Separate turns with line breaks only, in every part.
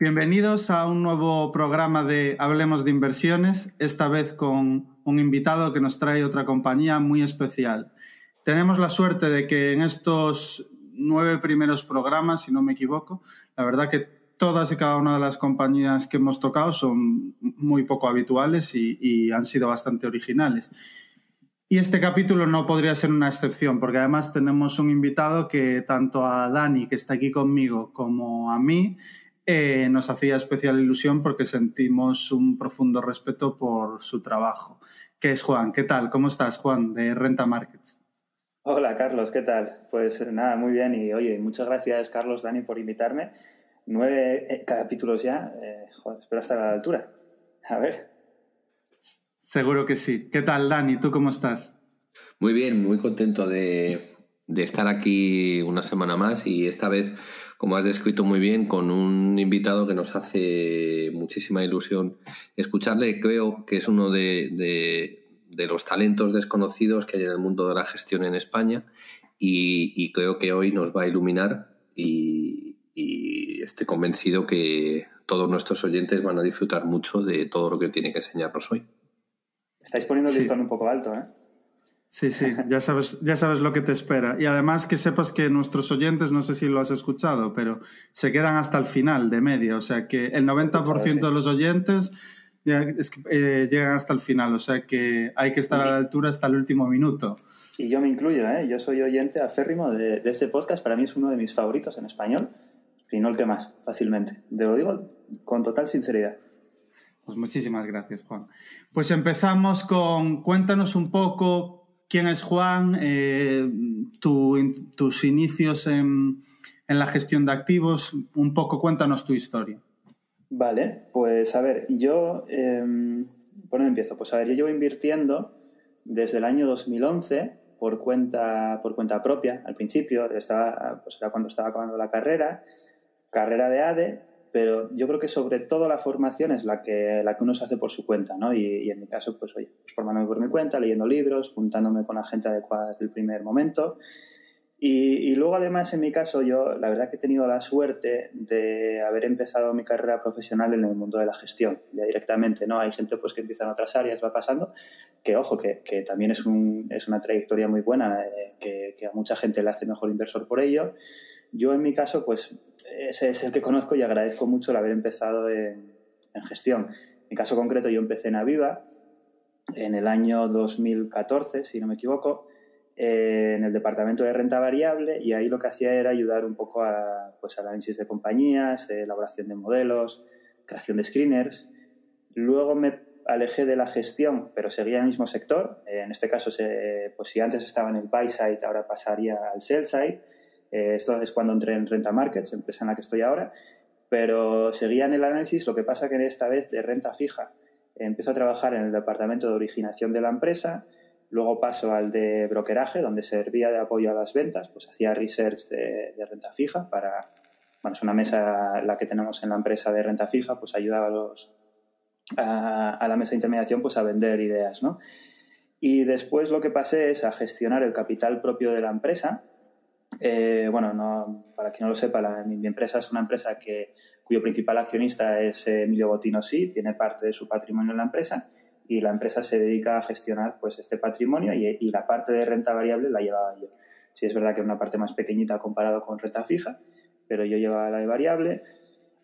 Bienvenidos a un nuevo programa de Hablemos de Inversiones, esta vez con un invitado que nos trae otra compañía muy especial. Tenemos la suerte de que en estos nueve primeros programas, si no me equivoco, la verdad que todas y cada una de las compañías que hemos tocado son muy poco habituales y, han sido bastante originales. Y este capítulo no podría ser una excepción, porque además tenemos un invitado que tanto a Dani, que está aquí conmigo, como a mí, eh, nos hacía especial ilusión porque sentimos un profundo respeto por su trabajo, que es Juan. ¿Qué tal? ¿Cómo estás, Juan, de Renta Markets?
Hola, Carlos, ¿qué tal? Pues nada, muy bien. Y oye, muchas gracias, Carlos, Dani, por invitarme. Nueve eh, capítulos ya. Eh, joder, espero estar a la altura. A ver.
Seguro que sí. ¿Qué tal, Dani? ¿Tú cómo estás?
Muy bien, muy contento de, de estar aquí una semana más y esta vez como has descrito muy bien, con un invitado que nos hace muchísima ilusión escucharle. Creo que es uno de, los talentos desconocidos que hay en el mundo de la gestión en España y, creo que hoy nos va a iluminar y, estoy convencido que todos nuestros oyentes van a disfrutar mucho de todo lo que tiene que enseñarnos hoy.
Estáis poniendo el listón un poco alto, ¿eh?
Sí, sí, ya sabes, ya sabes lo que te espera. Y además que sepas que nuestros oyentes, no sé si lo has escuchado, pero se quedan hasta el final de media. O sea que el 90% de los oyentes eh, llegan hasta el final. O sea que hay que estar a la altura hasta el último minuto.
Y yo me incluyo, ¿eh? Yo soy oyente aférrimo de, de este podcast. Para mí es uno de mis favoritos en español. Y no el que más, fácilmente. Te lo digo con total sinceridad.
Pues muchísimas gracias, Juan. Pues empezamos con, cuéntanos un poco quién es Juan, eh, tus inicios en, la gestión de activos, un poco cuéntanos tu historia.
Vale, pues a ver, yo, eh, ¿por dónde empiezo? Pues a ver, yo llevo invirtiendo desde el año 2011 por cuenta, por cuenta propia, al principio, estaba, pues era cuando estaba acabando la carrera, carrera de ADE, pero yo creo que sobre todo la formación es la que, la que uno se hace por su cuenta, ¿no? Y, en mi caso, pues oye, pues formándome por mi cuenta, leyendo libros, juntándome con la gente adecuada desde el primer momento. Y, luego, además, en mi caso, yo la verdad que he tenido la suerte de haber empezado mi carrera profesional en el mundo de la gestión, ya directamente, ¿no? Hay gente pues que empieza en otras áreas, va pasando, que ojo, que, que también es, un, es, una trayectoria muy buena, eh, que, que a mucha gente le hace mejor inversor por ello. Yo, en mi caso, pues ese es el que conozco y agradezco mucho el haber empezado en, gestión. En mi caso concreto, yo empecé en Aviva en el año 2014, si no me equivoco, eh, en el departamento de renta variable y ahí lo que hacía era ayudar un poco a, pues, análisis de compañías, elaboración de modelos, creación de screeners. Luego me alejé de la gestión, pero seguía en el mismo sector. Eh, en este caso, pues si antes estaba en el buy side, ahora pasaría al sell side eh, esto es cuando entré en Renta Markets, empresa en la que estoy ahora, pero seguía en el análisis, lo que pasa que esta vez de renta fija. Empiezo a trabajar en el departamento de originación de la empresa, luego paso al de brokeraje, donde servía de apoyo a las ventas, pues hacía research de, renta fija para, bueno, es una mesa la que tenemos en la empresa de renta fija, pues ayudaba a, los, a, la mesa de intermediación pues a vender ideas, ¿no? Y después lo que pasé es a gestionar el capital propio de la empresa, eh, bueno, no, para quien no lo sepa, la, mi, empresa es una empresa que, cuyo principal accionista es Emilio Botino Sí, tiene parte de su patrimonio en la empresa y la empresa se dedica a gestionar pues, este patrimonio y, la parte de renta variable la llevaba yo. Sí, es verdad que es una parte más pequeñita comparado con renta fija, pero yo llevaba la de variable.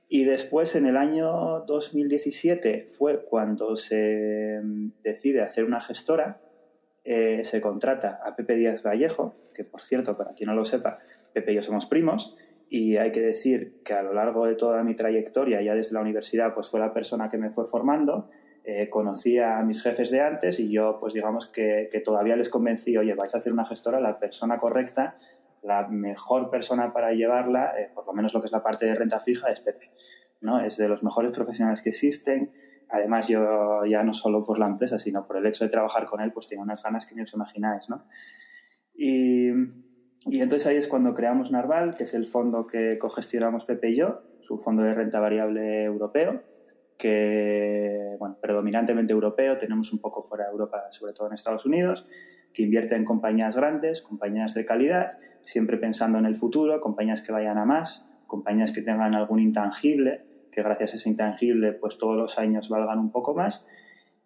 Y después, en el año 2017, fue cuando se mm, decide hacer una gestora eh, se contrata a Pepe Díaz Vallejo, que por cierto, para quien no lo sepa, Pepe y yo somos primos, y hay que decir que a lo largo de toda mi trayectoria, ya desde la universidad, pues fue la persona que me fue formando, eh, conocía a mis jefes de antes y yo, pues digamos que, todavía les convencí, oye, vais a hacer una gestora, la persona correcta, la mejor persona para llevarla, eh, por lo menos lo que es la parte de renta fija, es Pepe. ¿no? Es de los mejores profesionales que existen, además yo ya no solo por la empresa, sino por el hecho de trabajar con él, pues tengo unas ganas que ni os imagináis, ¿no? Y, y entonces ahí es cuando creamos Narval, que es el fondo que cogestionamos Pepe y yo, su fondo de renta variable europeo, que, bueno, predominantemente europeo, tenemos un poco fuera de Europa, sobre todo en Estados Unidos, que invierte en compañías grandes, compañías de calidad, siempre pensando en el futuro, compañías que vayan a más, compañías que tengan algún intangible, que gracias a ese intangible pues todos los años valgan un poco más.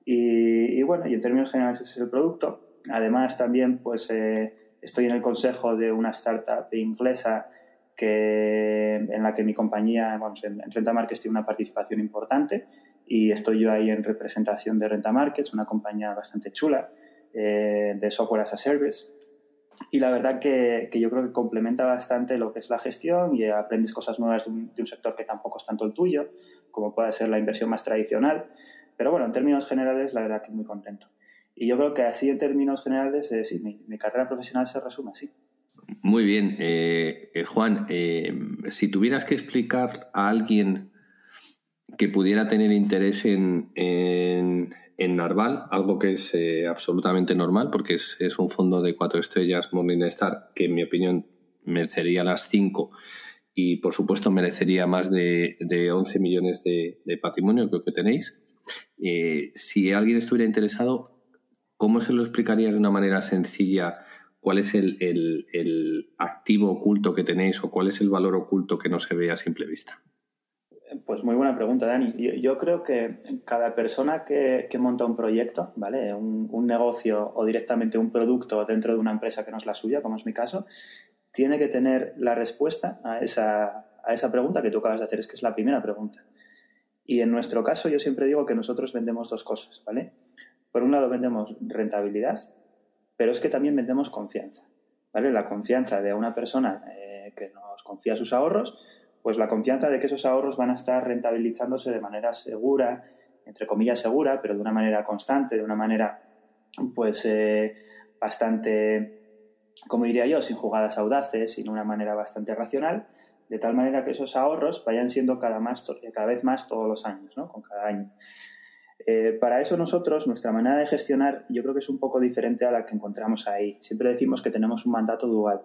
Y, bueno, y en términos generales es el producto. Además también pues eh, estoy en el consejo de una startup inglesa que, en la que mi compañía, vamos, en, Renta Markets tiene una participación importante y estoy yo ahí en representación de Renta Markets, una compañía bastante chula eh, de software as a service. Y la verdad que, que, yo creo que complementa bastante lo que es la gestión y aprendes cosas nuevas de un, sector que tampoco es tanto el tuyo, como puede ser la inversión más tradicional. Pero bueno, en términos generales, la verdad que muy contento. Y yo creo que así en términos generales, eh, sí, mi, carrera profesional se resume así.
Muy bien. Eh, eh, Juan, si tuvieras que explicar a alguien que pudiera tener interés en, Narval, algo que es absolutamente normal, porque es, un fondo de cuatro estrellas Morningstar, que en mi opinión merecería las cinco y por supuesto merecería más de, de 11 millones de, de patrimonio, creo que tenéis. si alguien estuviera interesado, ¿cómo se lo explicaría de una manera sencilla? cuál es el, activo oculto que tenéis o cuál es el valor oculto que no se ve a simple vista?
Pues muy buena pregunta, Dani. Yo, creo que cada persona que, monta un proyecto, ¿vale? Un, negocio o directamente un producto dentro de una empresa que no es la suya, como es mi caso, tiene que tener la respuesta a esa, a esa pregunta que tú acabas de hacer, es que es la primera pregunta. Y en nuestro caso yo siempre digo que nosotros vendemos dos cosas, ¿vale? Por un lado vendemos rentabilidad pero es que también vendemos confianza. ¿vale? La confianza de una persona eh, que nos confía sus ahorros, pues la confianza de que esos ahorros van a estar rentabilizándose de manera segura, entre comillas segura, pero de una manera constante, de una manera pues eh, bastante, como diría yo, sin jugadas audaces, sino una manera bastante racional, de tal manera que esos ahorros vayan siendo cada, más, cada vez más todos los años, ¿no? con cada año. Eh, para eso nosotros, nuestra manera de gestionar, yo creo que es un poco diferente a la que encontramos ahí. Siempre decimos que tenemos un mandato dual.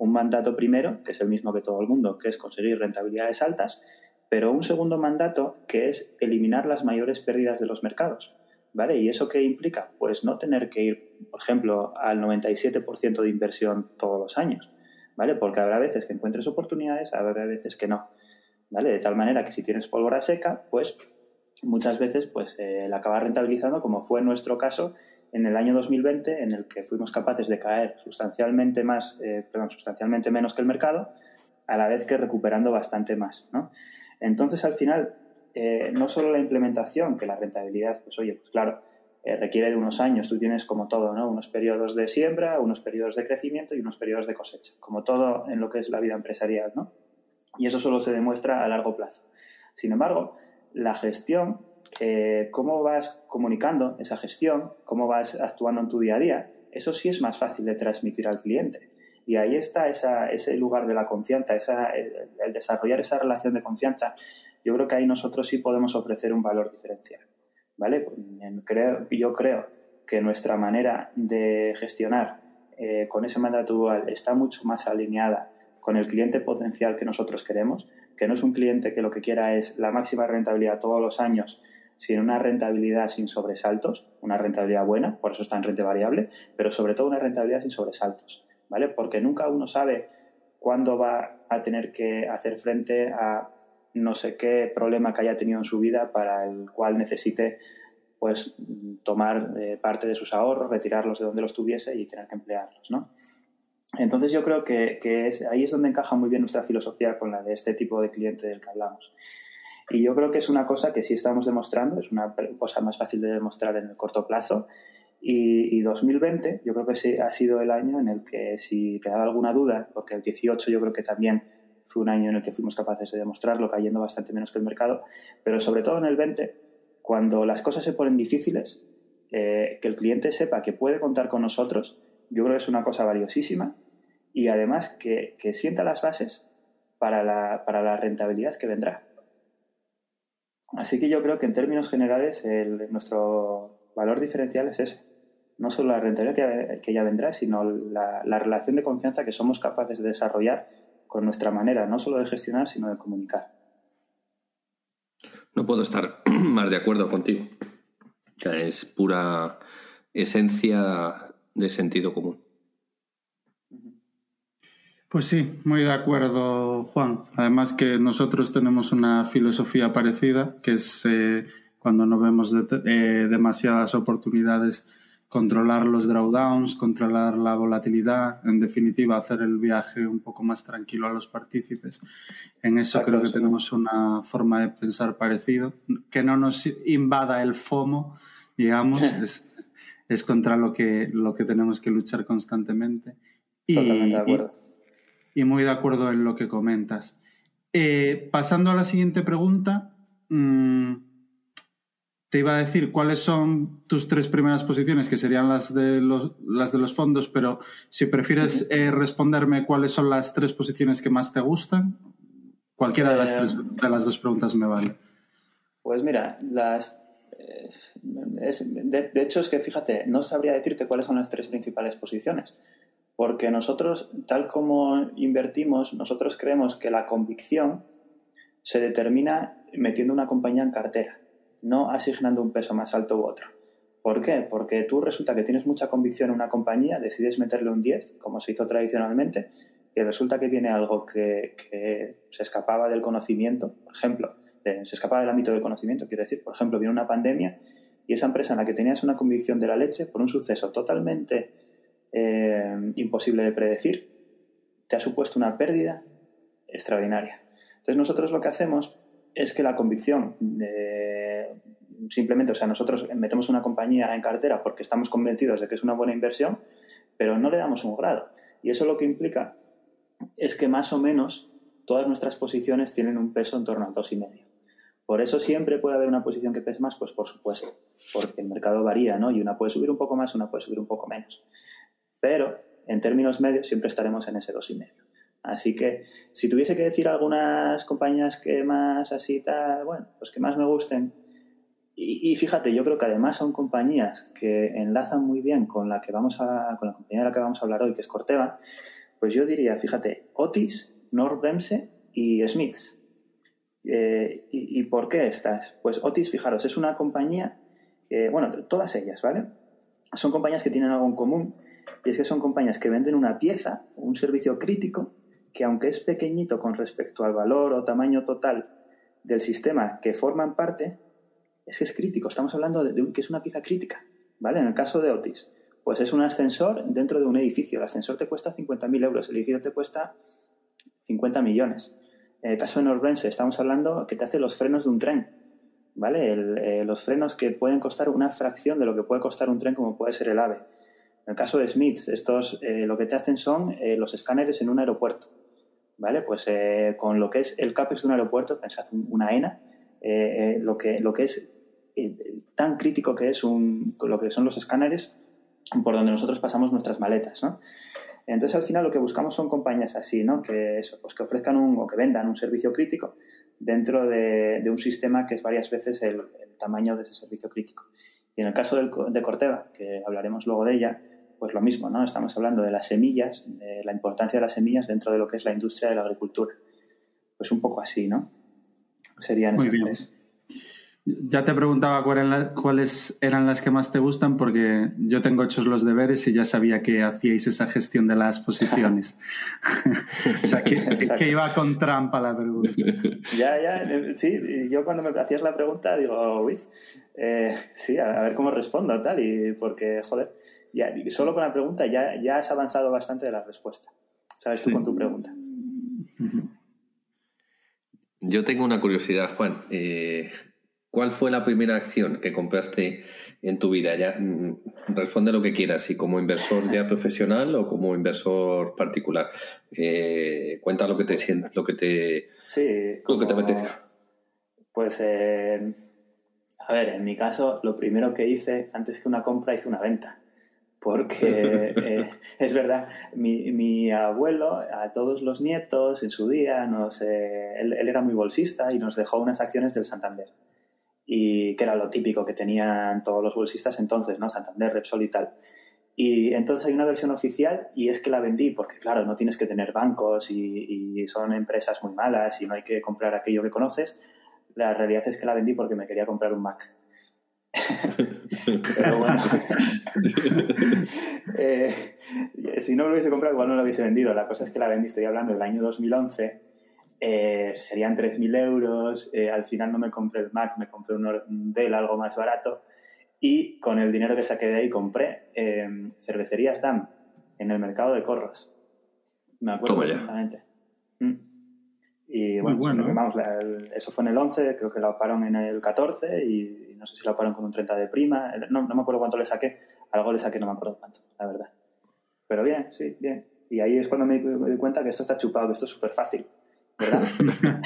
Un mandato primero, que es el mismo que todo el mundo, que es conseguir rentabilidades altas, pero un segundo mandato que es eliminar las mayores pérdidas de los mercados. ¿Vale? ¿Y eso qué implica? Pues no tener que ir, por ejemplo, al 97% de inversión todos los años. ¿Vale? Porque habrá veces que encuentres oportunidades, habrá veces que no. ¿Vale? De tal manera que si tienes pólvora seca, pues muchas veces pues eh, la acaba rentabilizando, como fue en nuestro caso en el año 2020, en el que fuimos capaces de caer sustancialmente más, eh, perdón, sustancialmente menos que el mercado, a la vez que recuperando bastante más. ¿no? Entonces, al final, eh, no solo la implementación, que la rentabilidad, pues oye, pues claro, requiere de unos años. Tú tienes como todo, ¿no? Unos periodos de siembra, unos periodos de crecimiento y unos periodos de cosecha, como todo en lo que es la vida empresarial, ¿no? Y eso solo se demuestra a largo plazo. Sin embargo, la gestión, eh, cómo vas comunicando esa gestión, cómo vas actuando en tu día a día, eso sí es más fácil de transmitir al cliente. Y ahí está ese lugar de la confianza, el, desarrollar esa relación de confianza. Yo creo que ahí nosotros sí podemos ofrecer un valor diferencial. ¿vale? Creo, yo creo que nuestra manera de gestionar eh, con ese mandato dual está mucho más alineada con el cliente potencial que nosotros queremos que no es un cliente que lo que quiera es la máxima rentabilidad todos los años, sino una rentabilidad sin sobresaltos, una rentabilidad buena, por eso está en renta variable, pero sobre todo una rentabilidad sin sobresaltos, ¿vale? Porque nunca uno sabe cuándo va a tener que hacer frente a no sé qué problema que haya tenido en su vida para el cual necesite pues tomar eh, parte de sus ahorros, retirarlos de donde los tuviese y tener que emplearlos, ¿no? Entonces yo creo que, ahí es donde encaja muy bien nuestra filosofía con la de este tipo de cliente del que hablamos. Y yo creo que es una cosa que sí estamos demostrando, es una cosa más fácil de demostrar en el corto plazo. Y, 2020 yo creo que ha sido el año en el que si quedaba alguna duda, porque el 18 yo creo que también fue un año en el que fuimos capaces de demostrarlo, cayendo bastante menos que el mercado, pero sobre todo en el 20, cuando las cosas se ponen difíciles, eh, que el cliente sepa que puede contar con nosotros yo creo que es una cosa valiosísima y además que, sienta las bases para la, para la, rentabilidad que vendrá. Así que yo creo que en términos generales nuestro valor diferencial es ese. No solo la rentabilidad que, ya vendrá, sino la, la relación de confianza que somos capaces de desarrollar con nuestra manera, no solo de gestionar, sino de comunicar.
No puedo estar más de acuerdo contigo. Es pura esencia de sentido común.
Pues sí, muy de acuerdo, Juan. Además que nosotros tenemos una filosofía parecida, que es eh, cuando no vemos eh, demasiadas oportunidades, controlar los drawdowns, controlar la volatilidad, en definitiva, hacer el viaje un poco más tranquilo a los partícipes. En eso creo que tenemos una forma de pensar parecido, que no nos invada el FOMO, digamos, es, es, contra lo que, lo que tenemos que luchar constantemente.
Y, Totalmente de acuerdo
y muy de acuerdo en lo que comentas. Eh, pasando a la siguiente pregunta, mm, te iba a decir cuáles son tus tres primeras posiciones, que serían las de los, las de los fondos, pero si prefieres eh, responderme cuáles son las tres posiciones que más te gustan, cualquiera de las, tres, eh, de las dos preguntas me vale.
Pues mira, las de, hecho, es que fíjate, no sabría decirte cuáles son las tres principales posiciones, porque nosotros, tal como invertimos, nosotros creemos que la convicción se determina metiendo una compañía en cartera, no asignando un peso más alto u otro. ¿Por qué? Porque tú resulta que tienes mucha convicción en una compañía, decides meterle un 10, como se hizo tradicionalmente, y resulta que viene algo que, se escapaba del conocimiento, por ejemplo, se escapaba del ámbito del conocimiento, quiero decir, por ejemplo, viene una pandemia y esa empresa en la que tenías una convicción de la leche por un suceso totalmente eh, imposible de predecir, te ha supuesto una pérdida extraordinaria. Entonces nosotros lo que hacemos es que la convicción simplemente, o sea, nosotros metemos una compañía en cartera porque estamos convencidos de que es una buena inversión, pero no le damos un grado. Y eso lo que implica es que más o menos todas nuestras posiciones tienen un peso en torno al 2,5. Por eso siempre puede haber una posición que pese más, pues por supuesto, porque el mercado varía, ¿no? Y una puede subir un poco más, una puede subir un poco menos pero en términos medios siempre estaremos en ese 2,5. Así que si tuviese que decir algunas compañías que más así tal, bueno, pues que más me gusten. Y, fíjate, yo creo que además son compañías que enlazan muy bien con la que vamos a, con la compañía de la que vamos a hablar hoy, que es Corteva, pues yo diría, fíjate, Otis, Nordbremse y Smiths. Eh, y, por qué estas? Pues Otis, fijaros, es una compañía, bueno, todas ellas, ¿vale? Son compañías que tienen algo en común y es que son compañías que venden una pieza, un servicio crítico, que aunque es pequeñito con respecto al valor o tamaño total del sistema que forman parte, es que es crítico. Estamos hablando de, que es una pieza crítica. ¿vale? En el caso de Otis, pues es un ascensor dentro de un edificio. El ascensor te cuesta 50.000 euros, el edificio te cuesta 50 millones. En el caso de Norbrense, estamos hablando que te hace los frenos de un tren. ¿Vale? Eh, los frenos que pueden costar una fracción de lo que puede costar un tren, como puede ser el AVE. En el caso de Smiths, estos eh, lo que te hacen son eh, los escáneres en un aeropuerto. ¿Vale? Pues eh, con lo que es el CAPEX de un aeropuerto, pensad una ENA, lo, que, lo que es tan crítico que es un, lo que son los escáneres por donde nosotros pasamos nuestras maletas, ¿no? Entonces, al final, lo que buscamos son compañías así, ¿no? Que, eso, pues que ofrezcan un, o que vendan un servicio crítico dentro de, un sistema que es varias veces el, tamaño de ese servicio crítico. Y en el caso de Corteva, que hablaremos luego de ella, pues lo mismo, ¿no? Estamos hablando de las semillas, de la importancia de las semillas dentro de lo que es la industria de la agricultura. Pues un poco así, ¿no? Serían esas tres.
Ya te preguntaba cuáles eran las que más te gustan porque yo tengo hechos los deberes y ya sabía que hacíais esa gestión de las posiciones. o sea, que, que, iba con trampa la pregunta.
ya, ya, sí, yo cuando me hacías la pregunta digo, uy, eh, sí, a, ver cómo respondo tal, y porque, joder, ya, solo con la pregunta ya, ya has avanzado bastante de la respuesta. ¿Sabes tú con tu pregunta?
Yo tengo una curiosidad, Juan. Eh, ¿Cuál fue la primera acción que compraste en tu vida? Ya mm, responde lo que quieras, si como inversor ya profesional o como inversor particular. Eh, cuenta lo que te sientes, lo que te,
sí,
lo que te apetezca.
Pues eh, a ver, en mi caso, lo primero que hice antes que una compra hice una venta porque eh, es verdad, mi, mi, abuelo a todos los nietos en su día, nos, él, era muy bolsista y nos dejó unas acciones del Santander, y que era lo típico que tenían todos los bolsistas entonces, ¿no? Santander, Repsol y tal. Y entonces hay una versión oficial y es que la vendí porque, claro, no tienes que tener bancos y, y son empresas muy malas y no hay que comprar aquello que conoces. La realidad es que la vendí porque me quería comprar un Mac. Pero bueno. Eh, si no lo hubiese comprado, igual no lo hubiese vendido. La cosa es que la vendí, estoy hablando del año 2011. Eh, serían 3.000 euros. Eh, al final no me compré el Mac, me compré un Dell algo más barato. Y con el dinero que saqué de ahí compré cervecerías DAM en el mercado de Corros. Me acuerdo perfectamente. Mm. Y bueno, vamos, eso fue en el 11, creo que la oparon en el 14 y, no sé si la oparon con un 30 de prima. No, no me acuerdo cuánto le saqué. Algo le saqué, no me acuerdo cuánto, la verdad. Pero bien, sí, bien. Y ahí es cuando me, me di cuenta que esto está chupado, que esto es súper fácil. ¿Verdad?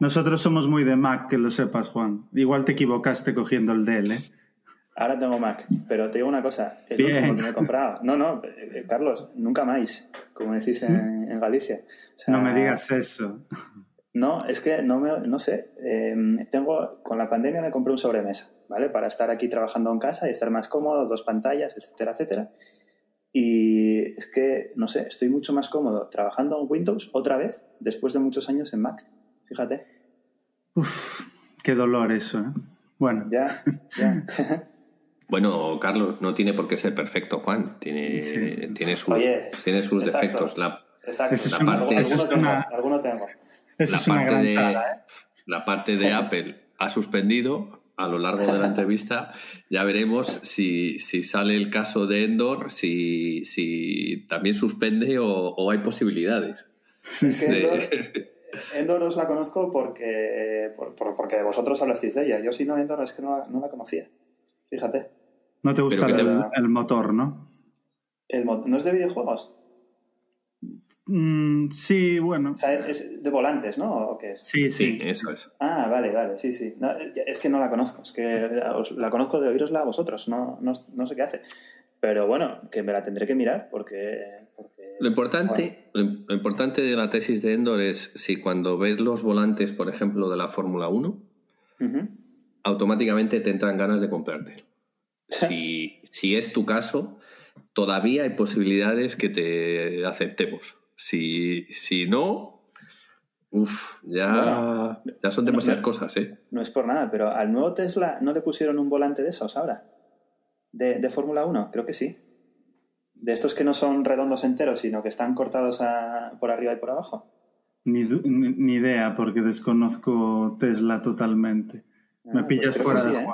Nosotros somos muy de Mac, que lo sepas, Juan. Igual te equivocaste cogiendo el Dell, ¿eh?
Ahora tengo Mac, pero te digo una cosa, el último que me he comprado. No, no, eh, Carlos, nunca más, como decís en, en Galicia.
no me digas eso.
No, es que no, me, no sé. Em, tengo, con la pandemia me compré un sobremesa, ¿vale? Para estar aquí trabajando en casa y estar más cómodo, dos pantallas, etcétera, etcétera. Y es que, no sé, estoy mucho más cómodo trabajando en Windows otra vez después de muchos años en Mac. Fíjate.
Uf, qué dolor eso, ¿eh? Bueno.
Ya, ya.
Bueno, Carlos, no tiene por qué ser perfecto, Juan. Tiene, tiene sus, tiene sus defectos. La,
exacto. La parte, alguno, tengo.
La, parte de, ¿eh? la parte de Apple ha suspendido a lo largo de la entrevista. Ya veremos si, si sale el caso de Endor, si, si también suspende o, hay posibilidades.
Endor, os la conozco porque, porque vosotros hablasteis de ella. Yo si no, Endor es que no, no la conocía. Fíjate.
No te gusta el, motor, ¿no?
El ¿No es de videojuegos?
Mm, sí, bueno.
O sea, es de volantes, ¿no?
Sí, sí,
eso es.
Ah, vale, vale, sí, sí. es que no la conozco, es que la conozco de oírosla a vosotros, no, no, sé qué hace. Pero bueno, que me la tendré que mirar porque...
lo, importante, lo importante de la tesis de Endor es si cuando ves los volantes, por ejemplo, de la Fórmula 1, automáticamente te entran ganas de comprarte. Si, si es tu caso, todavía hay posibilidades que te aceptemos. Si, si no, uf, ya, ya son demasiadas cosas, ¿eh?
No es por nada, pero al nuevo Tesla no le pusieron un volante de esos ahora. De, de Fórmula 1, creo que sí. De estos que no son redondos enteros, sino que están cortados por arriba y por abajo.
Ni, ni, idea, porque desconozco Tesla totalmente. Me ah, pues pillas fuera de ¿eh?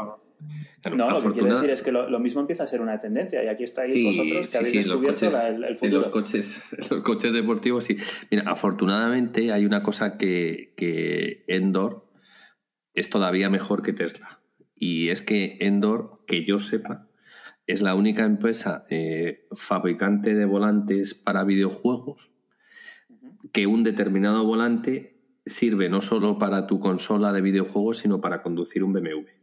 No, lo que quiero decir es que lo, mismo empieza a ser una tendencia y aquí estáis vosotros que habéis descubierto el, futuro.
los coches, los coches deportivos, sí. Mira, afortunadamente hay una cosa que, que Endor es todavía mejor que Tesla. Y es que Endor, que yo sepa, es la única empresa eh, fabricante de volantes para videojuegos que un determinado volante sirve no solo para tu consola de videojuegos, sino para conducir un BMW.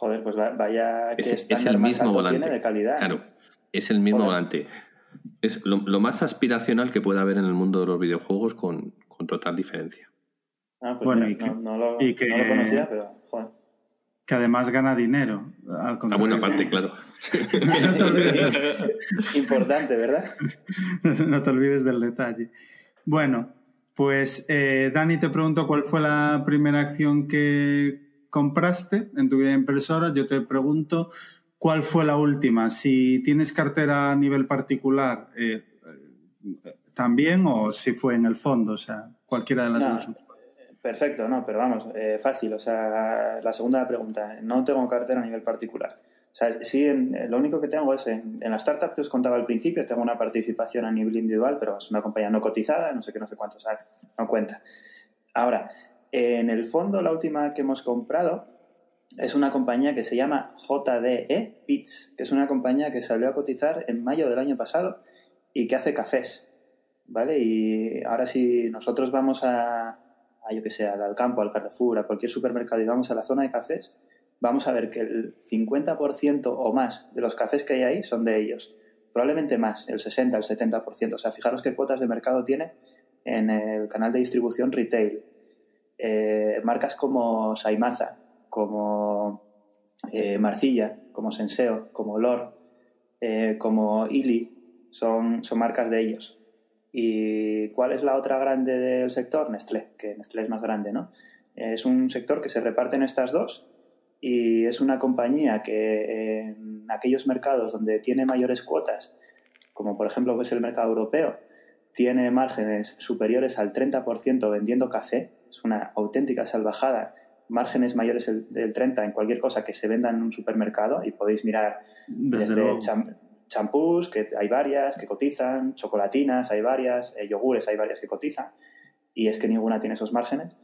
Joder, pues vaya
que es, el mismo volante. de calidad. Claro, es el mismo volante. Es lo, más aspiracional que puede haber en el mundo de los videojuegos con, total diferencia.
Ah, pues bueno, y que, no, lo, conocía, pero joder.
Que además gana dinero.
Al a buena parte, claro.
Importante, ¿verdad?
no te olvides del detalle. Bueno, pues eh, Dani te pregunto cuál fue la primera acción que, compraste en tu vida impresora, yo te pregunto cuál fue la última. Si tienes cartera a nivel particular, eh, también, o si fue en el fondo, o sea, cualquiera de las dos.
Perfecto, no, pero vamos, eh, fácil. O sea, la segunda pregunta, no tengo cartera a nivel particular. O sea, sí, lo único que tengo es en, la startup que os contaba al principio, tengo una participación a nivel individual, pero es una compañía no cotizada, no sé qué, no sé cuánto, o sea, no cuenta. Ahora, en el fondo, la última que hemos comprado es una compañía que se llama JDE Pits, que es una compañía que salió a cotizar en mayo del año pasado y que hace cafés. ¿Vale? Y ahora si nosotros vamos a, yo que sé, al campo, al Carrefour, a cualquier supermercado y vamos a la zona de cafés, vamos a ver que el 50% o más de los cafés que hay ahí son de ellos. Probablemente más, el 60, el 70%. O sea, fijaros qué cuotas de mercado tiene en el canal de distribución retail. Eh, marcas como Saimaza, como eh, Marcilla, como Senseo, como Lor, eh, como Ili, son, son marcas de ellos. ¿Y cuál es la otra grande del sector? Nestlé, que Nestlé es más grande, ¿no? Es un sector que se reparte en estas dos y es una compañía que en aquellos mercados donde tiene mayores cuotas, como por ejemplo es el mercado europeo, tiene márgenes superiores al 30% vendiendo café, es una auténtica salvajada, márgenes mayores del 30% en cualquier cosa que se venda en un supermercado y podéis mirar desde, champús, que hay varias que cotizan, chocolatinas hay varias, eh, yogures hay varias que cotizan, y es que ninguna tiene esos márgenes,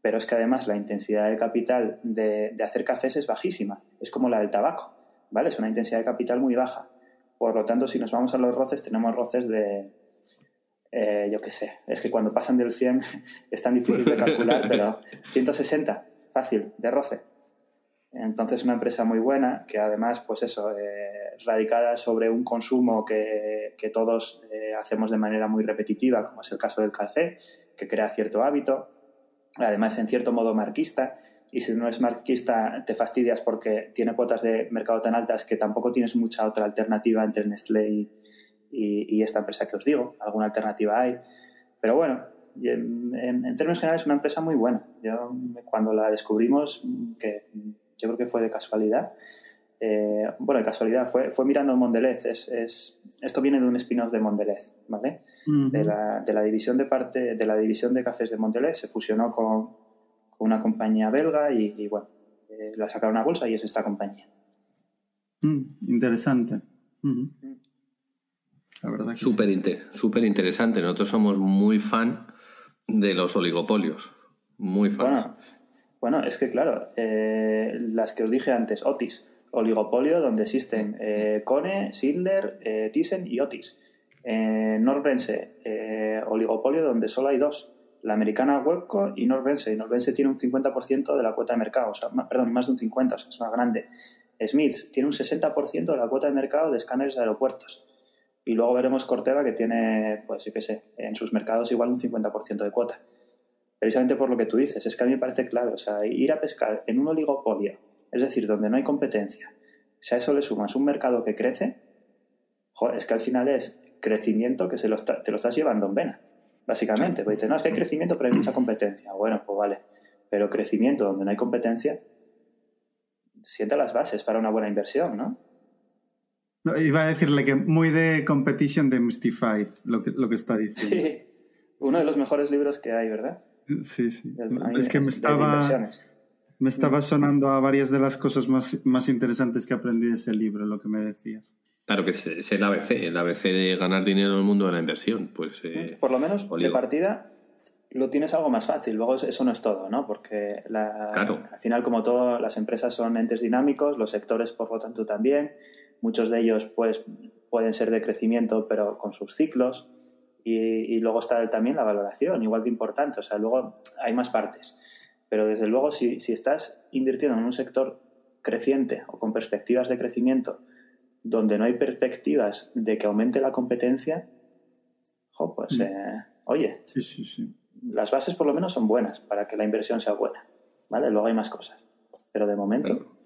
pero es que además la intensidad de capital de, hacer cafés es bajísima, es como la del tabaco, ¿vale? Es una intensidad de capital muy baja. Por lo tanto, si nos vamos a los roces, tenemos roces de, eh, yo qué sé, es que cuando pasan del 100 es tan difícil de calcular, pero 160, fácil, de roce. Entonces, una empresa muy buena que además, pues eso, eh, radicada sobre un consumo que, que todos eh, hacemos de manera muy repetitiva, como es el caso del café, que crea cierto hábito, además en cierto modo marquista, y si no es marquista te fastidias porque tiene cuotas de mercado tan altas que tampoco tienes mucha otra alternativa entre Nestlé y, y, esta empresa que os digo, alguna alternativa hay. Pero bueno, en, en, términos generales es una empresa muy buena. Yo cuando la descubrimos, que yo creo que fue de casualidad. Eh, bueno, de casualidad, fue, fue mirando Mondelez. Es, es, esto viene de un spin-off de Mondelez, ¿vale? de, la, de, la, división de parte de la división de cafés de Mondelez se fusionó con, con una compañía belga y, bueno, eh, la sacaron a bolsa y es esta compañía.
Mm, interesante.
La verdad súper súper interesante. Nosotros somos muy fan de los oligopolios. Muy fan.
Bueno, es que claro, eh, las que os dije antes, Otis, oligopolio donde existen eh, Kone, Sidler, eh, Thyssen y Otis. Eh, Norbense, oligopolio donde solo hay dos, la americana Webco y Norbense. Y Norbense tiene un 50% de la cuota de mercado, o sea, perdón, más de un 50%, o sea, es más grande. Smith tiene un 60% de la cuota de mercado de escáneres de aeropuertos. Y luego veremos Corteva que tiene, pues, yo qué sé, en sus mercados igual un 50% de cuota precisamente por lo que tú dices. Es que a mí me parece claro, o sea, ir a pescar en un oligopolio, es decir, donde no hay competencia, si a eso le sumas un mercado que crece, joder, es que al final es crecimiento que se lo te lo estás llevando en vena, básicamente. Porque dices, no, es que hay crecimiento, pero hay mucha competencia. Bueno, pues vale. Pero crecimiento donde no hay competencia, sienta las bases para una buena inversión, ¿no?
Iba a decirle que muy de competition de Mystify, lo que, lo que está diciendo.
Sí, uno de los mejores libros que hay, ¿verdad?
Sí, sí. Es que me estaba, me estaba sonando a varias de las cosas más, más interesantes que aprendí de ese libro, lo que me decías.
Claro que es, el ABC, el ABC de ganar dinero en el mundo de la inversión. Pues, eh,
Por lo menos de partida lo tienes algo más fácil. Luego eso no es todo, ¿no? Porque al final, como todo, las empresas son entes dinámicos, los sectores, por lo tanto, también. Muchos de ellos pues, pueden ser de crecimiento, pero con sus ciclos. Y, luego está también la valoración, igual de importante. O sea, luego hay más partes. Pero desde luego, si, si estás invirtiendo en un sector creciente o con perspectivas de crecimiento, donde no hay perspectivas de que aumente la competencia, pues, mm. eh, oye,
sí, sí, sí.
las bases por lo menos son buenas para que la inversión sea buena. ¿Vale? Luego hay más cosas. Pero de momento.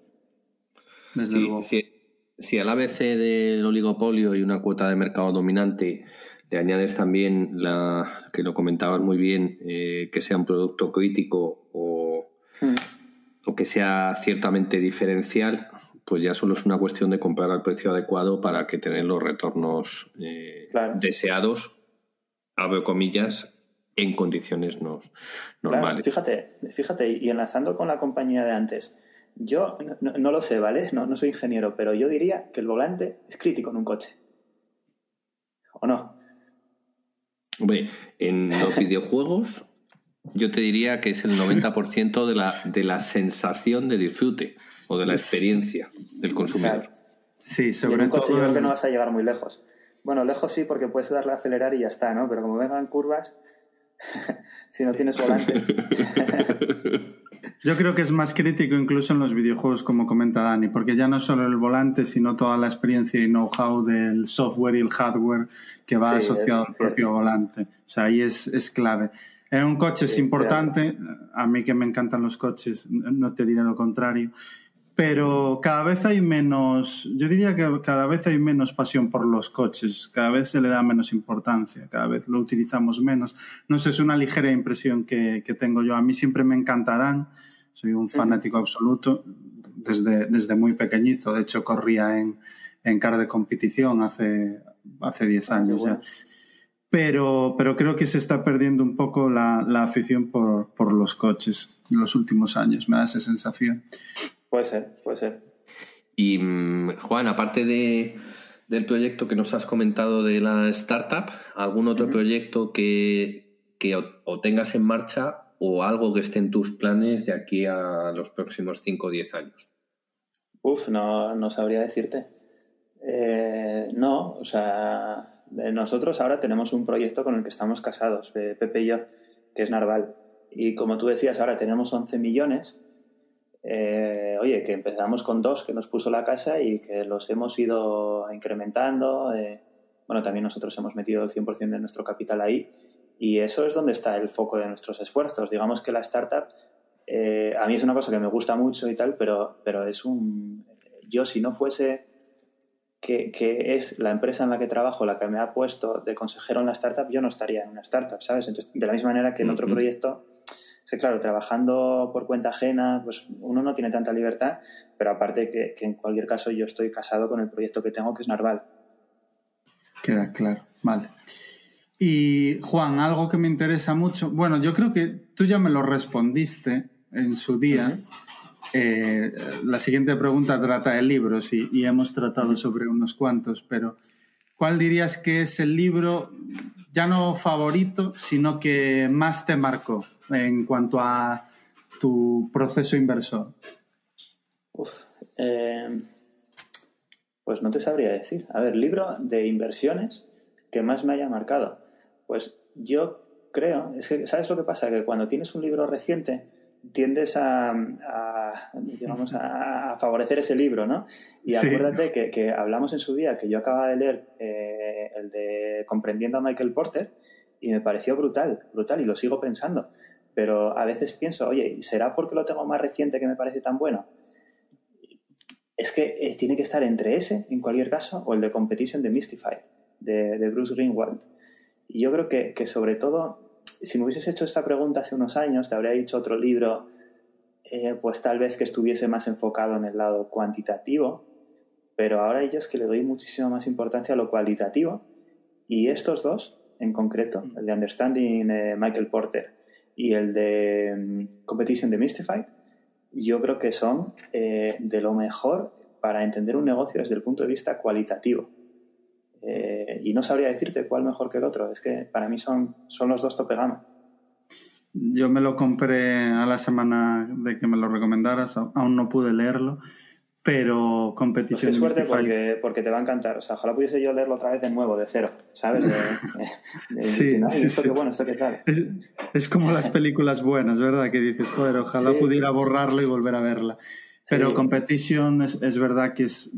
Desde luego. Si, si al ABC del oligopolio y una cuota de mercado dominante le añades también la que lo comentabas muy bien, eh, que sea un producto crítico o, hmm. o, que sea ciertamente diferencial, pues ya solo es una cuestión de comprar al precio adecuado para que tener los retornos eh, deseados, abro comillas, en condiciones no, normales.
Fíjate, fíjate, y enlazando con la compañía de antes, yo no, lo sé, ¿vale? No, no soy ingeniero, pero yo diría que el volante es crítico en un coche. ¿O no?
Hombre, en los videojuegos yo te diría que es el 90% de la, de la sensación de disfrute o de la experiencia del consumidor.
Sí, sobre en un coche yo creo que no vas a llegar muy lejos. Bueno, lejos sí, porque puedes darle a acelerar y ya está, ¿no? Pero como vengan curvas, si no tienes volante.
Yo creo que es más crítico incluso en los videojuegos, como comenta Dani, porque ya no solo el volante, sino toda la experiencia y know-how del software y el hardware que va asociado al propio volante. O sea, ahí es, es clave. En un coche es importante, a mí que me encantan los coches, no te diré lo contrario, pero cada vez hay menos, yo diría que cada vez hay menos pasión por los coches, cada vez se le da menos importancia, cada vez lo utilizamos menos. No sé, es una ligera impresión que, que tengo yo. A mí siempre me encantarán, soy un fanático absoluto desde, desde muy pequeñito. De hecho, corría en, en car de competición hace, hace 10 ah, años ya. Pero, pero creo que se está perdiendo un poco la, la afición por, por los coches en los últimos años, me da esa sensación.
Puede ser, puede ser.
Y mm, Juan, aparte de, del proyecto que nos has comentado de la startup, ¿algún otro proyecto que, que o, tengas en marcha o algo que esté en tus planes de aquí a los próximos 5 o 10 años?
Uf, no, no sabría decirte. Eh, no, o sea, nosotros ahora tenemos un proyecto con el que estamos casados, Pepe y yo, que es Narval. Y como tú decías, ahora tenemos 11 millones eh, oye, que empezamos con dos que nos puso la casa y que los hemos ido incrementando. Eh, bueno, también nosotros hemos metido el 100% de nuestro capital ahí y eso es donde está el foco de nuestros esfuerzos. Digamos que la startup, eh, a mí es una cosa que me gusta mucho y tal, pero, pero es un... Yo si no fuese que, que, es la empresa en la que trabajo la que me ha puesto de consejero en la startup, yo no estaría en una startup, ¿sabes? Entonces, de la misma manera que en otro proyecto Sí, claro, trabajando por cuenta ajena, pues uno no tiene tanta libertad, pero aparte que, en cualquier caso yo estoy casado con el proyecto que tengo, que es Narval.
Queda claro, vale. Y Juan, algo que me interesa mucho, bueno, yo creo que tú ya me lo respondiste en su día. Eh, la siguiente pregunta trata de libros y, y hemos tratado sobre unos cuantos, pero ¿cuál dirías que es el libro, ya no favorito, sino que más te marcó? en cuanto a tu proceso inversor?
Uf, eh, pues no te sabría decir. A ver, libro de inversiones que más me haya marcado. Pues yo creo, es que, ¿sabes lo que pasa? Que cuando tienes un libro reciente, tiendes a, digamos, a, favorecer ese libro, ¿no? Y acuérdate que, hablamos en su día, que yo acababa de leer eh, el de Comprendiendo a Michael Porter y me pareció brutal, brutal, y lo sigo pensando pero a veces pienso, oye, ¿será porque lo tengo más reciente que me parece tan bueno? Es que eh, tiene que estar entre ese, en cualquier caso, o el de Competition de Mystified, de, Bruce Greenwald. Y yo creo que, sobre todo, si me hubieses hecho esta pregunta hace unos años, te habría dicho otro libro, eh, pues tal vez que estuviese más enfocado en el lado cuantitativo, pero ahora yo es que le doy muchísima más importancia a lo cualitativo. Y estos dos, en concreto, el de Understanding eh, Michael Porter y el de mm, Competition de Mystify, yo creo que son eh, de lo mejor para entender un negocio desde el punto de vista cualitativo. Eh, y no sabría decirte cuál mejor que el otro, es que para mí son, son los dos tope gama.
Yo me lo compré a la semana de que me lo recomendaras, aún no pude leerlo, pero competición.
Pues qué suerte porque, porque, te va a encantar. O sea, ojalá pudiese yo leerlo otra vez de nuevo, de cero, ¿sabes?
sí, sí, esto sí. bueno, esto qué tal. Es, como las películas buenas, ¿verdad? Que dices, joder, ojalá pudiera borrarlo y volver a verla. Pero Competition es, es, verdad que es,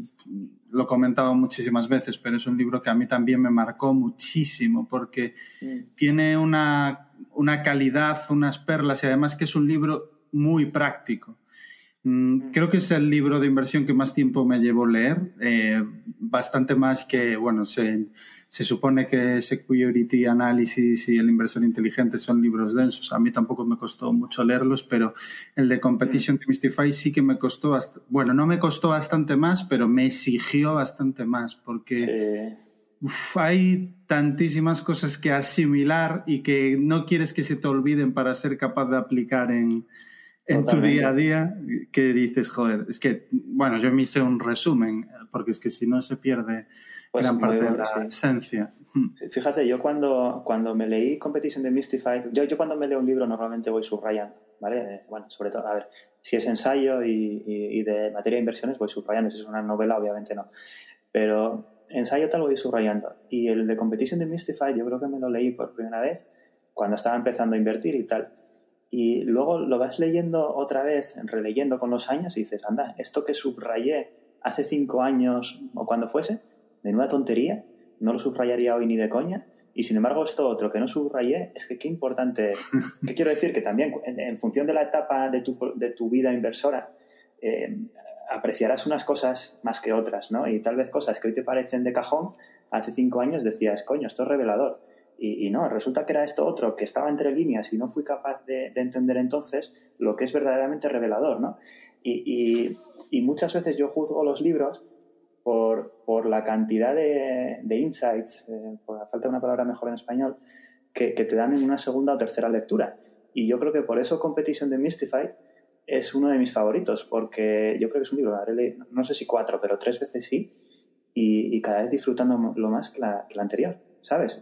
lo he comentado muchísimas veces, pero es un libro que a mí también me marcó muchísimo porque mm. tiene una, una calidad, unas perlas y además que es un libro muy práctico. Mm, creo que es el libro de inversión que más tiempo me llevó leer, eh, bastante más que, bueno, se, se, supone que Security Analysis y el inversor inteligente son libros densos. A mí tampoco me costó mucho leerlos, pero el de Competition mm. Mystify sí que me costó, bueno, no me costó bastante más, pero me exigió bastante más, porque hay tantísimas cosas que asimilar y que no quieres que se te olviden para ser capaz de aplicar en en tu día a día que dices, joder, es que, bueno, yo me hice un resumen, porque es que si no se pierde pues gran parte de la esencia.
Hmm. Fíjate, yo cuando, cuando me leí Competition de Mystified, yo, yo cuando me leo un libro normalmente voy subrayando, ¿vale? Eh, bueno, sobre todo, a ver, si es ensayo y, y, de materia de inversiones voy subrayando, si es una novela obviamente no, pero ensayo tal voy subrayando. Y el de Competition de Mystified yo creo que me lo leí por primera vez cuando estaba empezando a invertir y tal y luego lo vas leyendo otra vez, releyendo con los años y dices, anda, esto que subrayé hace cinco años o cuando fuese, menuda tontería, no lo subrayaría hoy ni de coña. Y sin embargo, esto otro que no subrayé, es que qué importante es. ¿Qué quiero decir? Que también, en, función de la etapa de tu, de tu vida inversora, eh, apreciarás unas cosas más que otras, ¿no? Y tal vez cosas que hoy te parecen de cajón, hace cinco años decías, coño, esto es revelador. Y, no, resulta que era esto otro, que estaba entre líneas y no fui capaz de, entender entonces lo que es verdaderamente revelador, ¿no? Y, muchas veces yo juzgo los libros por, la cantidad de, insights, eh, por la falta de una palabra mejor en español, que, que te dan en una segunda o tercera lectura. Y yo creo que por eso Competition de Mystified es uno de mis favoritos, porque yo creo que es un libro, no sé si cuatro, pero tres veces sí, y, cada vez disfrutando lo más que la, anterior, ¿sabes?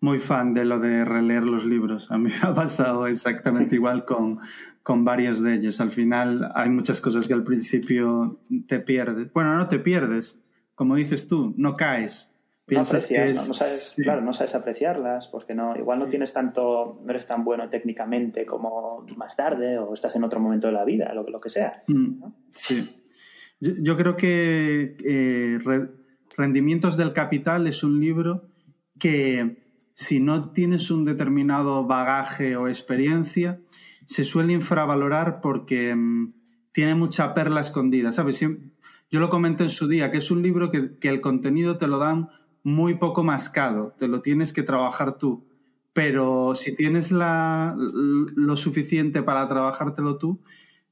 Muy fan de lo de releer los libros. A mí me ha pasado exactamente igual con, con varios de ellos. Al final hay muchas cosas que al principio te pierdes. Bueno, no te pierdes, como dices tú, no caes
no aprecias, no, sabes, claro, no sabes apreciarlas porque no, igual no tienes tanto, no eres tan bueno técnicamente como más tarde o estás en otro momento de la vida, lo, lo que sea. Mm,
sí. Yo, creo que eh, Rendimientos del Capital es un libro que si no tienes un determinado bagaje o experiencia, se suele infravalorar porque mm, tiene mucha perla escondida, ¿sabes? Yo lo comenté en su día, que es un libro que, que el contenido te lo dan muy poco mascado, te lo tienes que trabajar tú. Pero si tienes la, lo suficiente para trabajártelo tú,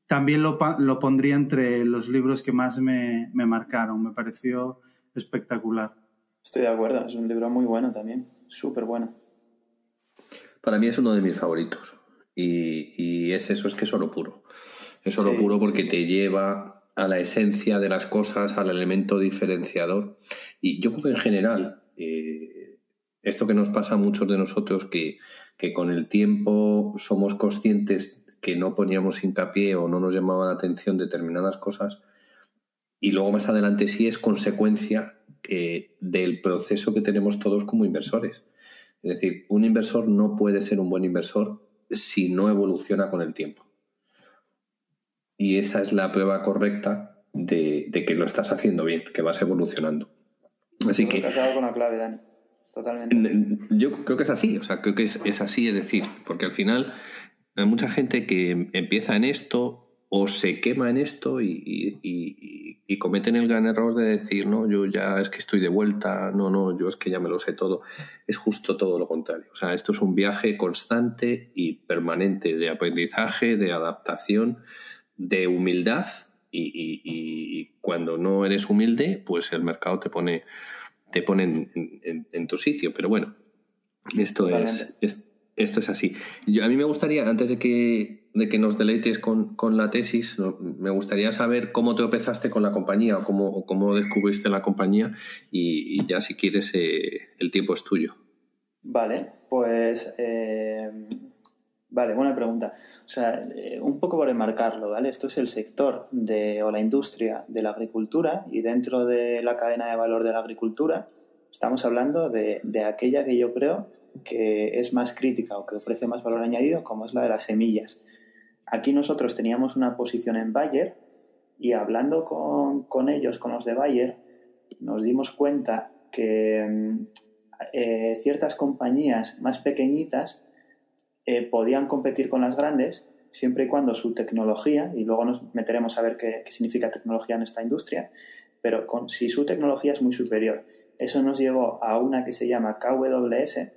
también lo, lo, pondría entre los libros que más me, me, marcaron. Me pareció espectacular.
Estoy de acuerdo, es un libro muy bueno también, súper bueno.
Para mí es uno de mis favoritos. Y, y es eso, es que es oro puro. Es oro puro porque te lleva a la esencia de las cosas, al elemento diferenciador. Y yo creo que en general, eh, esto que nos pasa a muchos de nosotros, que, que, con el tiempo somos conscientes que no poníamos hincapié o no nos llamaban la atención determinadas cosas, y luego más adelante sí es consecuencia eh, del proceso que tenemos todos como inversores. Es decir, un inversor no puede ser un buen inversor si no evoluciona con el tiempo y esa es la prueba correcta de, que lo estás haciendo bien, que vas evolucionando. Así que...
Has dado con la clave, Dani. Totalmente.
Yo creo que es así, o sea, creo que es, así, es decir, porque al final hay mucha gente que empieza en esto o se quema en esto y, y, cometen el gran error de decir, no, yo ya es que estoy de vuelta, no, no, yo es que ya me lo sé todo. Es justo todo lo contrario. O sea, esto es un viaje constante y permanente de aprendizaje, de adaptación de humildad y, cuando no eres humilde, pues el mercado te pone, te pone en, tu sitio. Pero bueno, esto es, esto es así. Yo, a mí me gustaría, antes de que, de que nos deleites con, la tesis, me gustaría saber cómo te empezaste con la compañía o cómo, cómo descubriste la compañía y, ya si quieres eh, el tiempo es tuyo.
Vale, pues eh, Vale, buena pregunta. O sea, eh, un poco por enmarcarlo, ¿vale? Esto es el sector de, o la industria de la agricultura y dentro de la cadena de valor de la agricultura estamos hablando de, aquella que yo creo que es más crítica o que ofrece más valor añadido, como es la de las semillas. Aquí nosotros teníamos una posición en Bayer y hablando con, ellos, con los de Bayer, nos dimos cuenta que mm, eh, ciertas compañías más pequeñitas eh, podían competir con las grandes siempre y cuando su tecnología, y luego nos meteremos a ver qué, significa tecnología en esta industria, pero con, si su tecnología es muy superior. Eso nos llevó a una que se llama KWS,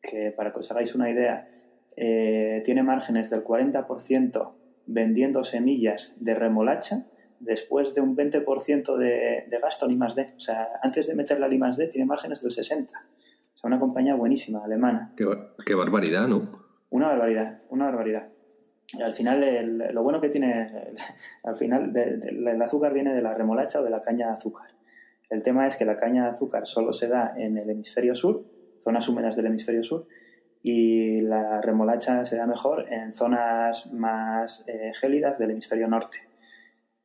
que para que os hagáis una idea, eh, tiene márgenes del 40% vendiendo semillas de remolacha después de un 20% de, de gasto en I+.D. O sea, antes de meterla al I+.D. tiene márgenes del 60%. O sea, una compañía buenísima, alemana.
qué barbaridad, ¿no?
Una barbaridad, una barbaridad. Y al final, lo bueno que tiene, al final, el azúcar viene de la remolacha o de la caña de azúcar. El tema es que la caña de azúcar solo se da en el hemisferio sur, zonas húmedas del hemisferio sur, y la remolacha se da mejor en zonas más eh, gélidas del hemisferio norte.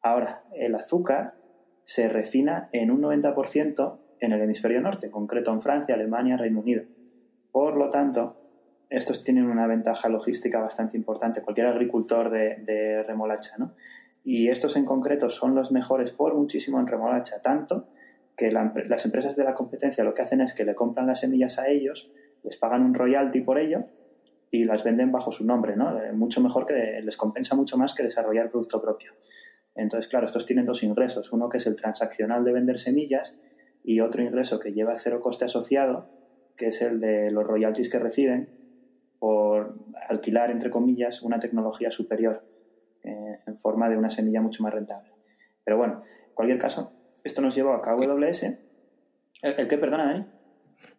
Ahora, el azúcar se refina en un 90% en el hemisferio norte, en concreto en Francia, Alemania, Reino Unido. Por lo tanto, estos tienen una ventaja logística bastante importante, cualquier agricultor de, remolacha, ¿no? Y estos en concreto son los mejores por muchísimo en remolacha, tanto que las empresas de la competencia lo que hacen es que le compran las semillas a ellos, les pagan un royalty por ello y las venden bajo su nombre, ¿no? Eh, mucho mejor que les compensa mucho más que desarrollar producto propio. Entonces, claro, estos tienen dos ingresos, uno que es el transaccional de vender semillas y otro ingreso que lleva cero coste asociado, que es el de los royalties que reciben por alquilar, entre comillas, una tecnología superior eh, en forma de una semilla mucho más rentable. Pero bueno, en cualquier caso, esto nos lleva a KWS. ¿El, el qué, perdona, Dani?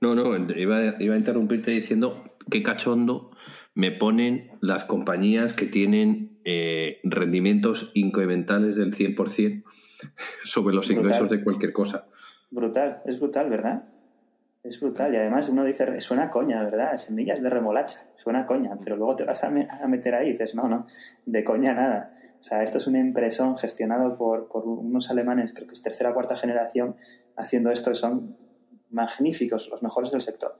No, no, iba, iba a interrumpirte diciendo qué cachondo me ponen las compañías que tienen eh, rendimientos incrementales del 100% sobre los ingresos de cualquier cosa.
Brutal, es brutal, ¿verdad? Es brutal. Y además uno dice, suena coña, ¿verdad? Semillas de remolacha, suena coña, pero luego te vas a, meter ahí y dices, no, no, de coña nada. O sea, esto es una impresión gestionado por, por unos alemanes, creo que es tercera o cuarta generación, haciendo esto, son magníficos, los mejores del sector.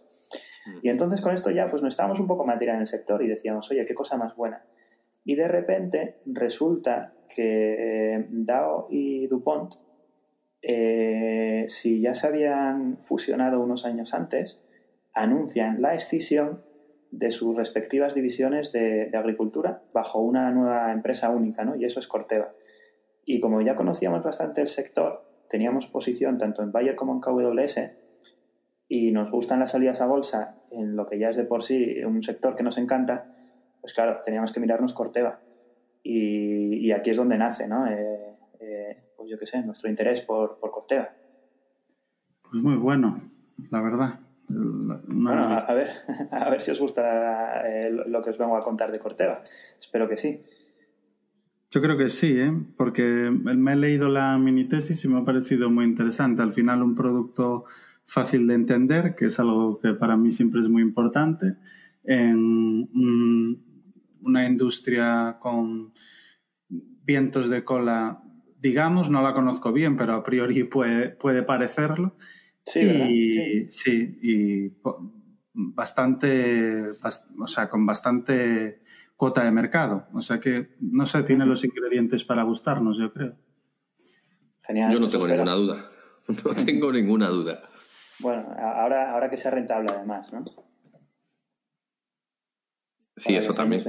Mm. Y entonces con esto ya pues nos estábamos un poco materia en el sector y decíamos, oye, qué cosa más buena. Y de repente resulta que eh, DAO y DuPont, eh, si ya se habían fusionado unos años antes, anuncian la escisión de sus respectivas divisiones de, agricultura bajo una nueva empresa única, ¿no? Y eso es Corteva. Y como ya conocíamos bastante el sector, teníamos posición tanto en Bayer como en KWS, y nos gustan las salidas a bolsa en lo que ya es de por sí un sector que nos encanta, pues claro, teníamos que mirarnos Corteva. Y, aquí es donde nace, ¿no? Eh, eh, pues yo qué sé, nuestro interés por, por Corteva.
Pues muy bueno, la verdad.
A, ver, a ver si os gusta eh, lo que os vengo a contar de Corteva. Espero que sí.
Yo creo que sí, ¿eh? porque me he leído la mini tesis y me ha parecido muy interesante. Al final un producto fácil de entender, que es algo que para mí siempre es muy importante, en una industria con vientos de cola, digamos, no la conozco bien, pero a priori puede, puede parecerlo. Sí, y, sí. y bastante, o sea, con bastante cuota de mercado. O sea que, no sé, tiene los ingredientes para gustarnos, yo creo.
Genial. Yo no tengo ninguna duda. No tengo ninguna duda.
Bueno, ahora, ahora que sea rentable además, ¿no?
Sí, eso también.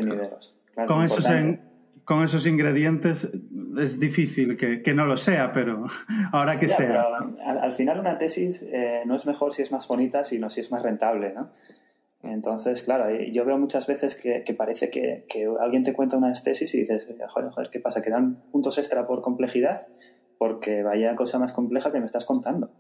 con, esos con esos ingredientes es difícil que, no lo sea, pero ahora que sea.
al, final una tesis eh, no es mejor si es más bonita, sino si es más rentable, ¿no? Entonces, claro, yo veo muchas veces que, parece que, alguien te cuenta una tesis y dices, joder, joder, ¿qué pasa? ¿Que dan puntos extra por complejidad? Porque vaya cosa más compleja que me estás contando.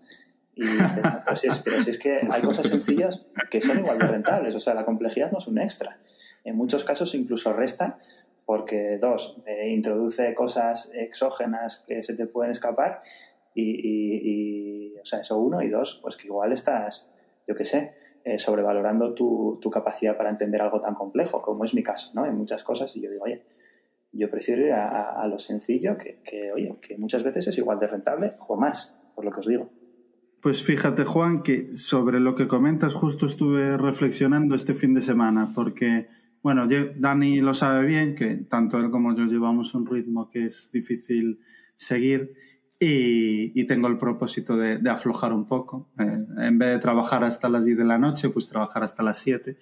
Y dices, pero, si es, pero si es que hay cosas sencillas que son igual de rentables, o sea, la complejidad no es un extra. En muchos casos incluso resta porque, dos, introduce cosas exógenas que se te pueden escapar y, o sea, eso uno, y dos, pues que igual estás, yo qué sé, eh, sobrevalorando tu, tu, capacidad para entender algo tan complejo, como es mi caso, ¿no? En muchas cosas, y yo digo, oye, yo prefiero ir a, a lo sencillo que, que, oye, que muchas veces es igual de rentable o más, por lo que os digo.
Pues fíjate, Juan, que sobre lo que comentas justo estuve reflexionando este fin de semana, porque, bueno, Dani lo sabe bien, que tanto él como yo llevamos un ritmo que es difícil seguir y, tengo el propósito de, aflojar un poco. Eh, en vez de trabajar hasta las 10 de la noche, pues trabajar hasta las 7.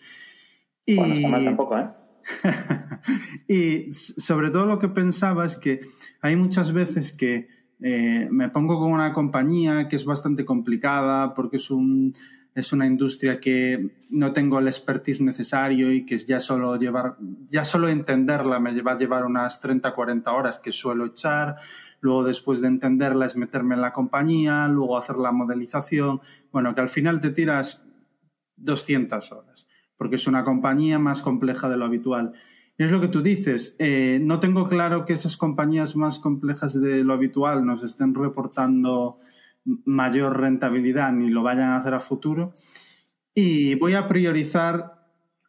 Y... Bueno, está mal tampoco, ¿eh?
y sobre todo lo que pensaba es que hay muchas veces que eh, me pongo con una compañía que es bastante complicada porque es, un, es una industria que no tengo el expertise necesario y que ya solo, llevar, ya solo entenderla me va a llevar unas 30, 40 horas que suelo echar. Luego, después de entenderla, es meterme en la compañía, luego hacer la modelización. Bueno, que al final te tiras 200 horas porque es una compañía más compleja de lo habitual. Y es lo que tú dices. Eh, no tengo claro que esas compañías más complejas de lo habitual nos estén reportando mayor rentabilidad ni lo vayan a hacer a futuro. Y voy a priorizar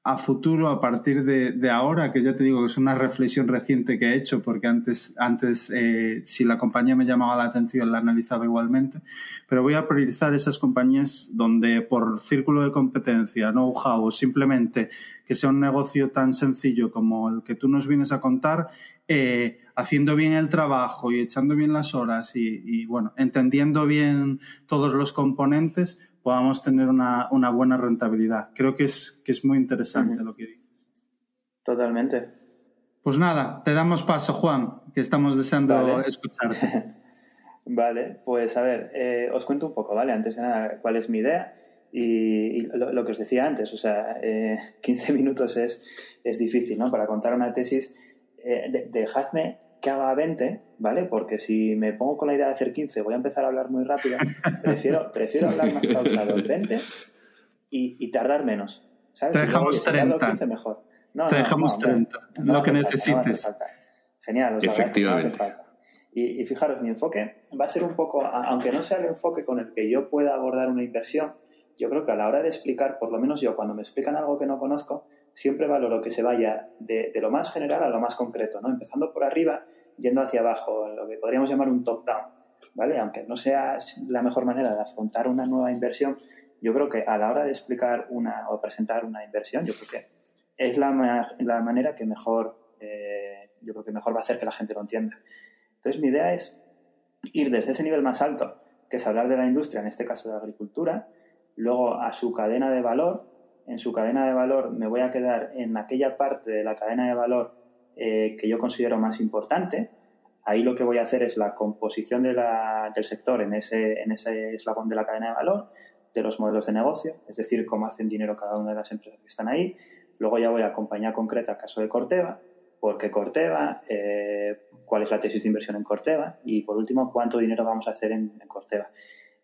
a futuro a partir de, ahora, que ya te digo que es una reflexión reciente que he hecho, porque antes, antes eh, si la compañía me llamaba la atención, la analizaba igualmente, pero voy a priorizar esas compañías donde por círculo de competencia, know-how o simplemente que sea un negocio tan sencillo como el que tú nos vienes a contar, eh, haciendo bien el trabajo y echando bien las horas y, y, bueno, entendiendo bien todos los componentes, podamos tener una, una buena rentabilidad. Creo que es, que es muy interesante lo que dices.
Totalmente.
Pues nada, te damos paso, Juan, que estamos deseando escucharte.
vale, pues a ver, eh, os cuento un poco, ¿vale? Antes de nada, cuál es mi idea y, lo, que os decía antes, o sea, 15 minutos es, es difícil, ¿no? Para contar una tesis, dejadme que haga 20, ¿vale? Porque si me pongo con la idea de hacer 15, voy a empezar a hablar muy rápido. Prefiero, prefiero hablar más pausado, 20 y, tardar menos. ¿sabes?
Te dejamos 30.
15 mejor.
No, Te dejamos 30, lo que necesites.
Genial, os
Efectivamente.
Y, y, fijaros, mi enfoque va a ser un poco, aunque no sea el enfoque con el que yo pueda abordar una inversión, yo creo que a la hora de explicar, por lo menos yo, cuando me explican algo que no conozco, siempre valoro que se vaya de, lo más general a lo más concreto, ¿no? Empezando por arriba, yendo hacia abajo, lo que podríamos llamar un top-down, ¿vale? Aunque no sea la mejor manera de afrontar una nueva inversión, yo creo que a la hora de explicar una o presentar una inversión, yo creo que es la, la manera que mejor, eh, yo creo que mejor va a hacer que la gente lo entienda. Entonces, mi idea es ir desde ese nivel más alto, que es hablar de la industria, en este caso de la agricultura, luego a su cadena de valor, en su cadena de valor me voy a quedar en aquella parte de la cadena de valor eh, que yo considero más importante. Ahí lo que voy a hacer es la composición del sector en ese, en ese eslabón de la cadena de valor, de los modelos de negocio, es decir, cómo hacen dinero cada una de las empresas que están ahí. Luego ya voy a compañía concreta, caso de Corteva, por qué Corteva, eh, cuál es la tesis de inversión en Corteva y, por último, cuánto dinero vamos a hacer en Corteva.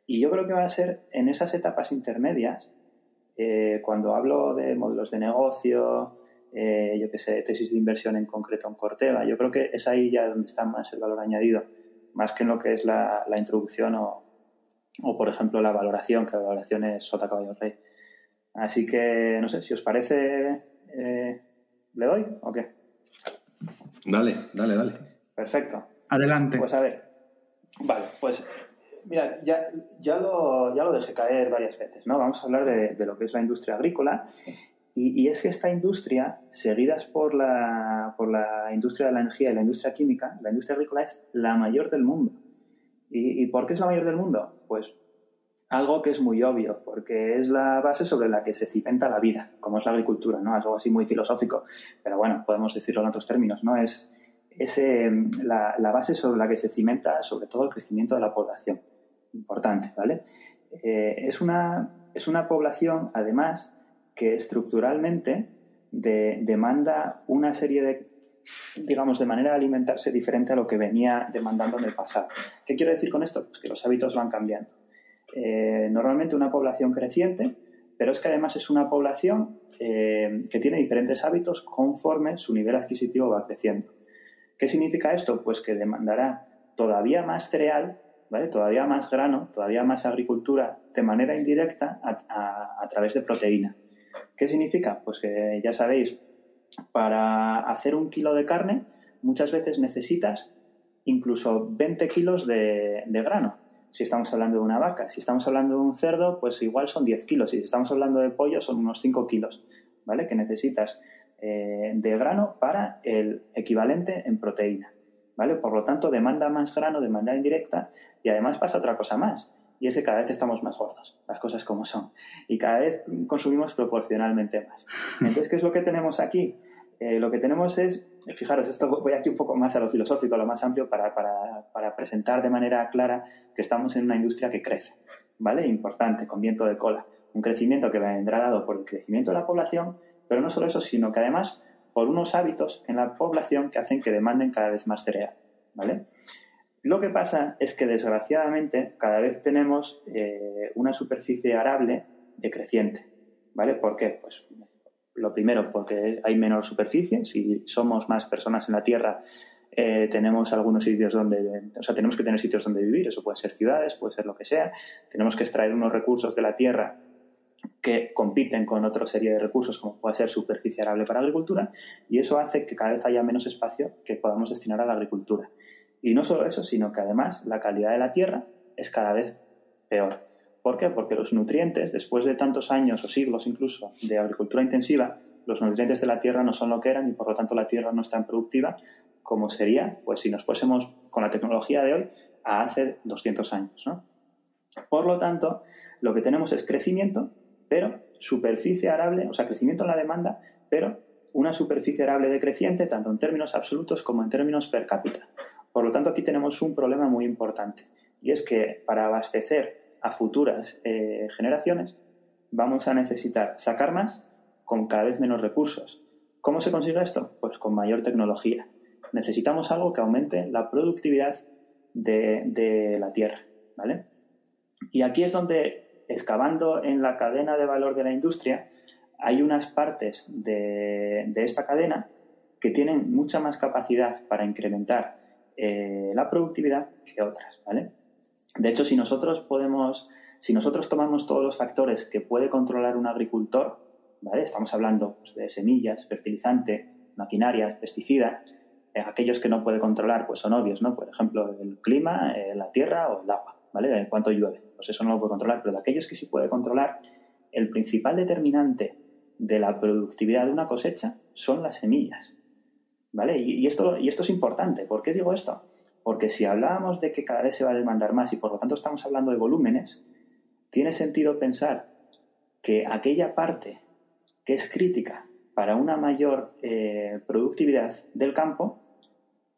Y yo creo que va a ser en esas etapas intermedias eh, cuando hablo de modelos de negocio, eh, yo qué sé, tesis de inversión en concreto en Corteva, yo creo que es ahí ya donde está más el valor añadido, más que en lo que es la, introducción o, o, por ejemplo, la valoración, que la valoración es sota caballo rey. Así que, no sé, si os parece, eh, ¿le doy o qué?
Dale, dale, dale.
Perfecto.
Adelante.
Pues a ver, vale, pues Mira, ya, ya, lo, ya lo dejé caer varias veces, ¿no? Vamos a hablar de, de lo que es la industria agrícola. Y, es que esta industria, seguidas por la, por la industria de la energía y la industria química, la industria agrícola es la mayor del mundo. ¿Y, ¿Y por qué es la mayor del mundo? Pues algo que es muy obvio, porque es la base sobre la que se cimenta la vida, como es la agricultura, ¿no? Algo así muy filosófico, pero bueno, podemos decirlo en otros términos, ¿no? Es, es eh, la, la, base sobre la que se cimenta sobre todo el crecimiento de la población importante, ¿vale? Eh, es, una, es una población, además, que estructuralmente demanda una serie de, digamos, de manera de alimentarse diferente a lo que venía demandando en el pasado. ¿Qué quiero decir con esto? Pues que los hábitos van cambiando. Eh, normalmente una población creciente, pero es que además es una población eh, que tiene diferentes hábitos conforme su nivel adquisitivo va creciendo. ¿Qué significa esto? Pues que demandará todavía más cereal Todavía más grano, todavía más agricultura de manera indirecta a, través de proteína. ¿Qué significa? Pues que ya sabéis, para hacer un kilo de carne muchas veces necesitas incluso 20 kilos de, grano. Si estamos hablando de una vaca, si estamos hablando de un cerdo, pues igual son 10 kilos. Si estamos hablando de pollo, son unos 5 kilos, ¿vale? Que necesitas eh, de grano para el equivalente en proteína. ¿vale? Por lo tanto, demanda más grano de manera indirecta y además pasa otra cosa más, y es que cada vez estamos más gordos, las cosas como son, y cada vez consumimos proporcionalmente más. Entonces, ¿qué es lo que tenemos aquí? Eh, lo que tenemos es, fijaros, esto voy aquí un poco más a lo filosófico, a lo más amplio, para, para, para presentar de manera clara que estamos en una industria que crece, ¿vale? Importante, con viento de cola. Un crecimiento que vendrá dado por el crecimiento de la población, pero no solo eso, sino que además por unos hábitos en la población que hacen que demanden cada vez más cereal. ¿vale? Lo que pasa es que desgraciadamente cada vez tenemos eh, una superficie arable decreciente. ¿vale? ¿Por qué? Pues lo primero, porque hay menor superficie. Si somos más personas en la Tierra, eh, tenemos algunos sitios donde, o sea, tenemos que tener sitios donde vivir. Eso puede ser ciudades, puede ser lo que sea. Tenemos que extraer unos recursos de la Tierra que compiten con otra serie de recursos, como puede ser superficie arable para agricultura, y eso hace que cada vez haya menos espacio que podamos destinar a la agricultura. Y no solo eso, sino que además la calidad de la tierra es cada vez peor. ¿Por qué? Porque los nutrientes, después de tantos años o siglos incluso de agricultura intensiva, los nutrientes de la tierra no son lo que eran y por lo tanto la tierra no es tan productiva como sería pues, si nos fuésemos con la tecnología de hoy a hace 200 años. Por lo tanto, lo que tenemos es crecimiento, pero superficie arable, o sea, crecimiento en la demanda, pero una superficie arable decreciente tanto en términos absolutos como en términos per cápita. Por lo tanto, aquí tenemos un problema muy importante y es que para abastecer a futuras eh, generaciones vamos a necesitar sacar más con cada vez menos recursos. ¿Cómo se consigue esto? Pues con mayor tecnología. Necesitamos algo que aumente la productividad de, la tierra. ¿vale? Y aquí es donde, excavando en la cadena de valor de la industria, hay unas partes de, esta cadena que tienen mucha más capacidad para incrementar eh, la productividad que otras, ¿vale? De hecho, si nosotros podemos, si nosotros tomamos todos los factores que puede controlar un agricultor, ¿vale? Estamos hablando pues, de semillas, fertilizante, maquinaria, pesticida, eh, aquellos que no puede controlar pues son obvios, ¿no? Por ejemplo, el clima, eh, la tierra o el agua, ¿vale? En cuanto llueve, pues eso no lo puede controlar, pero de aquellos que sí puede controlar, el principal determinante de la productividad de una cosecha son las semillas. ¿Vale? Y, esto, y esto es importante. ¿Por qué digo esto? Porque si hablábamos de que cada vez se va a demandar más y por lo tanto estamos hablando de volúmenes, tiene sentido pensar que aquella parte que es crítica para una mayor eh, productividad del campo,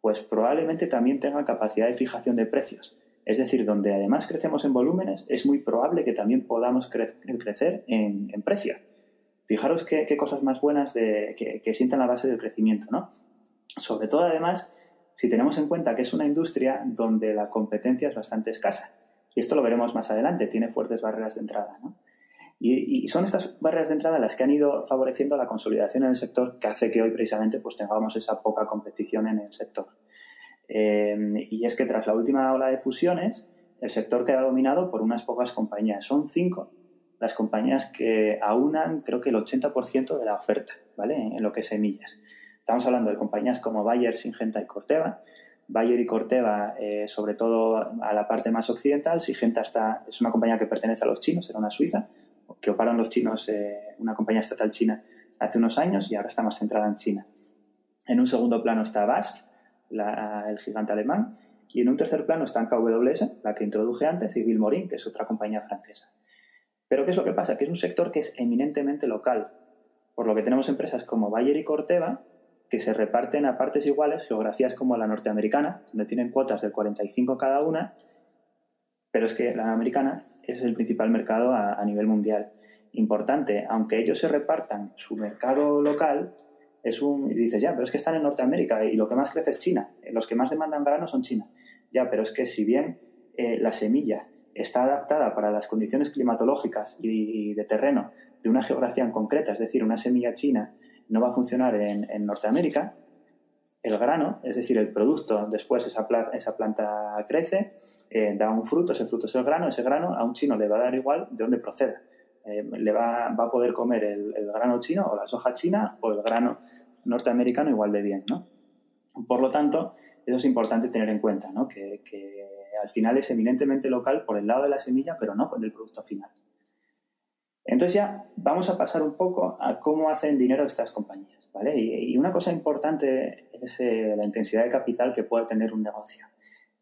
pues probablemente también tenga capacidad de fijación de precios. Es decir, donde además crecemos en volúmenes, es muy probable que también podamos crecer en, en precio. Fijaros qué, cosas más buenas de, que, sientan la base del crecimiento, ¿no? Sobre todo, además, si tenemos en cuenta que es una industria donde la competencia es bastante escasa. Y esto lo veremos más adelante, tiene fuertes barreras de entrada. Y, son estas barreras de entrada las que han ido favoreciendo la consolidación en el sector que hace que hoy precisamente pues, tengamos esa poca competición en el sector. Eh, y es que tras la última ola de fusiones, el sector queda dominado por unas pocas compañías. Son cinco las compañías que aunan creo que el 80% de la oferta, ¿vale? En lo que es semillas. Estamos hablando de compañías como Bayer, Syngenta y Corteva. Bayer y Corteva, eh, sobre todo a la parte más occidental. Syngenta está, es una compañía que pertenece a los chinos, era una suiza, que operaron los chinos, eh, una compañía estatal china, hace unos años y ahora está más centrada en China. En un segundo plano está BASF, el gigante alemán, y en un tercer plano está KWS, la que introduje antes, y Vilmorin, que es otra compañía francesa. Pero ¿qué es lo que pasa? Que es un sector que es eminentemente local, por lo que tenemos empresas como Bayer y Corteva que se reparten a partes iguales, geografías como la norteamericana, donde tienen cuotas del 45 cada una, pero es que la americana es el principal mercado a, nivel mundial. Importante, aunque ellos se repartan su mercado local, es un, y dices, ya, pero es que están en Norteamérica y lo que más crece es China, los que más demandan grano son China. Ya, pero es que si bien eh, la semilla está adaptada para las condiciones climatológicas y, de terreno de una geografía en concreta, es decir, una semilla china no va a funcionar en, Norteamérica, el grano, es decir, el producto, después esa, esa planta crece, eh, da un fruto, ese fruto es el grano, ese grano a un chino le va a dar igual de dónde proceda. Eh, le va, a poder comer el, grano chino o la soja china o el grano norteamericano igual de bien, ¿no? Por lo tanto, eso es importante tener en cuenta, ¿no? que al final es eminentemente local por el lado de la semilla, pero no por el producto final. Entonces ya vamos a pasar un poco a cómo hacen dinero estas compañías. ¿vale? Y, una cosa importante es eh, la intensidad de capital que puede tener un negocio.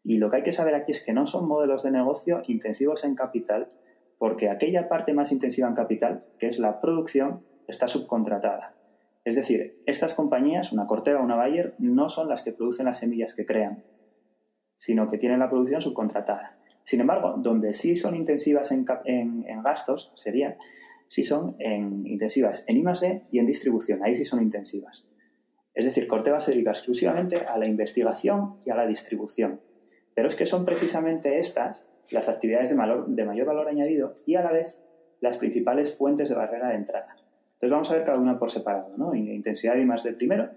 Y lo que hay que saber aquí es que no son modelos de negocio intensivos en capital, porque aquella parte más intensiva en capital, que es la producción, está subcontratada. Es decir, estas compañías, una Corteva o una Bayer, no son las que producen las semillas que crean, sino que tienen la producción subcontratada. Sin embargo, donde sí son intensivas en, gastos, serían, sí son en, intensivas en I+.D. y en distribución, ahí sí son intensivas. Es decir, Corteva se dedica exclusivamente a la investigación y a la distribución. Pero es que son precisamente estas las actividades de, mayor valor añadido y a la vez las principales fuentes de barrera de entrada. Entonces vamos a ver cada una por separado, ¿no? Intensidad de I+.D. primero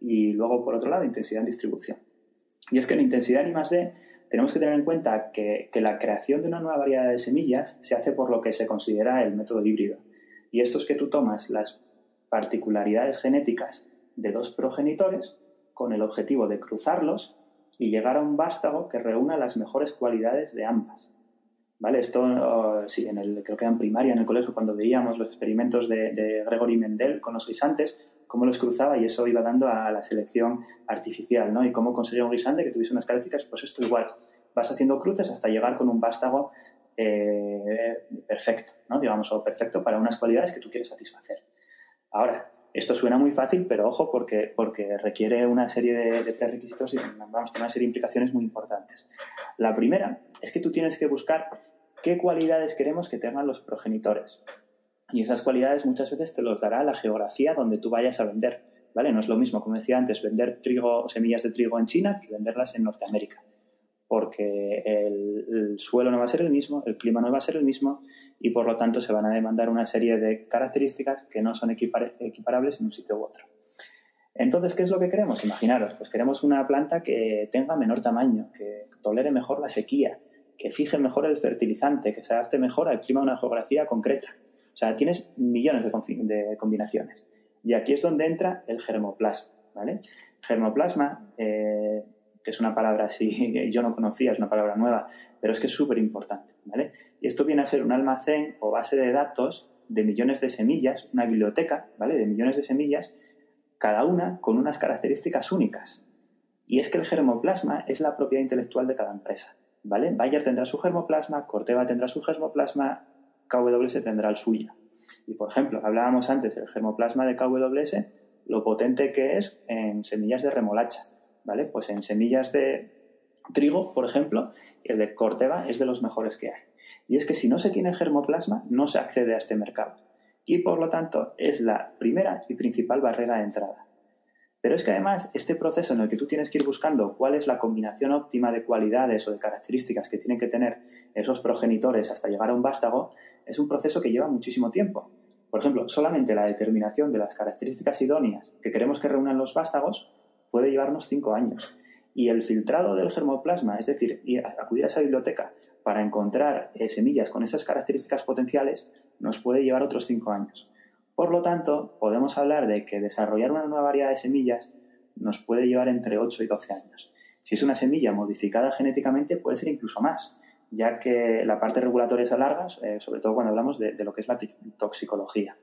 y luego, por otro lado, intensidad en distribución. Y es que en intensidad en I+.D. tenemos que tener en cuenta que, la creación de una nueva variedad de semillas se hace por lo que se considera el método híbrido. Y esto es que tú tomas las particularidades genéticas de dos progenitores con el objetivo de cruzarlos y llegar a un vástago que reúna las mejores cualidades de ambas. ¿Vale? Esto, oh, sí, en el, creo que en primaria, en el colegio, cuando veíamos los experimentos de, de Gregory Mendel con los guisantes, cómo los cruzaba y eso iba dando a la selección artificial, ¿no? Y cómo conseguía un guisante que tuviese unas características, pues esto igual. Vas haciendo cruces hasta llegar con un vástago eh, perfecto, ¿no? Digamos, o perfecto para unas cualidades que tú quieres satisfacer. Ahora, Esto suena muy fácil, pero ojo, porque, porque requiere una serie de, de prerequisitos y vamos, una serie de implicaciones muy importantes. La primera es que tú tienes que buscar qué cualidades queremos que tengan los progenitores. Y esas cualidades muchas veces te los dará la geografía donde tú vayas a vender. ¿vale? No es lo mismo, como decía antes, vender trigo, semillas de trigo en China que venderlas en Norteamérica. Porque el, suelo no va a ser el mismo, el clima no va a ser el mismo y por lo tanto se van a demandar una serie de características que no son equiparables en un sitio u otro. Entonces, ¿qué es lo que queremos? Imaginaros, pues queremos una planta que tenga menor tamaño, que tolere mejor la sequía, que fije mejor el fertilizante, que se adapte mejor al clima de una geografía concreta. O sea, tienes millones de, combinaciones. Y aquí es donde entra el germoplasma. ¿vale? Germoplasma, eh, que es una palabra así yo no conocía, es una palabra nueva, pero es que es súper importante. ¿vale? Y esto viene a ser un almacén o base de datos de millones de semillas, una biblioteca ¿vale? de millones de semillas, cada una con unas características únicas. Y es que el germoplasma es la propiedad intelectual de cada empresa. ¿vale? Bayer tendrá su germoplasma, Corteva tendrá su germoplasma, KWS tendrá el suyo. Y por ejemplo, hablábamos antes del germoplasma de KWS, lo potente que es en semillas de remolacha, ¿vale? Pues en semillas de trigo, por ejemplo, el de Corteva es de los mejores que hay. Y es que si no se tiene germoplasma, no se accede a este mercado. Y por lo tanto, es la primera y principal barrera de entrada. Pero es que además, este proceso en el que tú tienes que ir buscando cuál es la combinación óptima de cualidades o de características que tienen que tener esos progenitores hasta llegar a un vástago, es un proceso que lleva muchísimo tiempo. Por ejemplo, solamente la determinación de las características idóneas que queremos que reúnan los vástagos puede llevarnos cinco años. Y el filtrado del germoplasma, es decir, acudir a esa biblioteca para encontrar eh, semillas con esas características potenciales, nos puede llevar otros cinco años. Por lo tanto, podemos hablar de que desarrollar una nueva variedad de semillas nos puede llevar entre 8 y 12 años. Si es una semilla modificada genéticamente, puede ser incluso más ya que la parte regulatoria es larga, eh, sobre todo cuando hablamos de, lo que es la toxicología.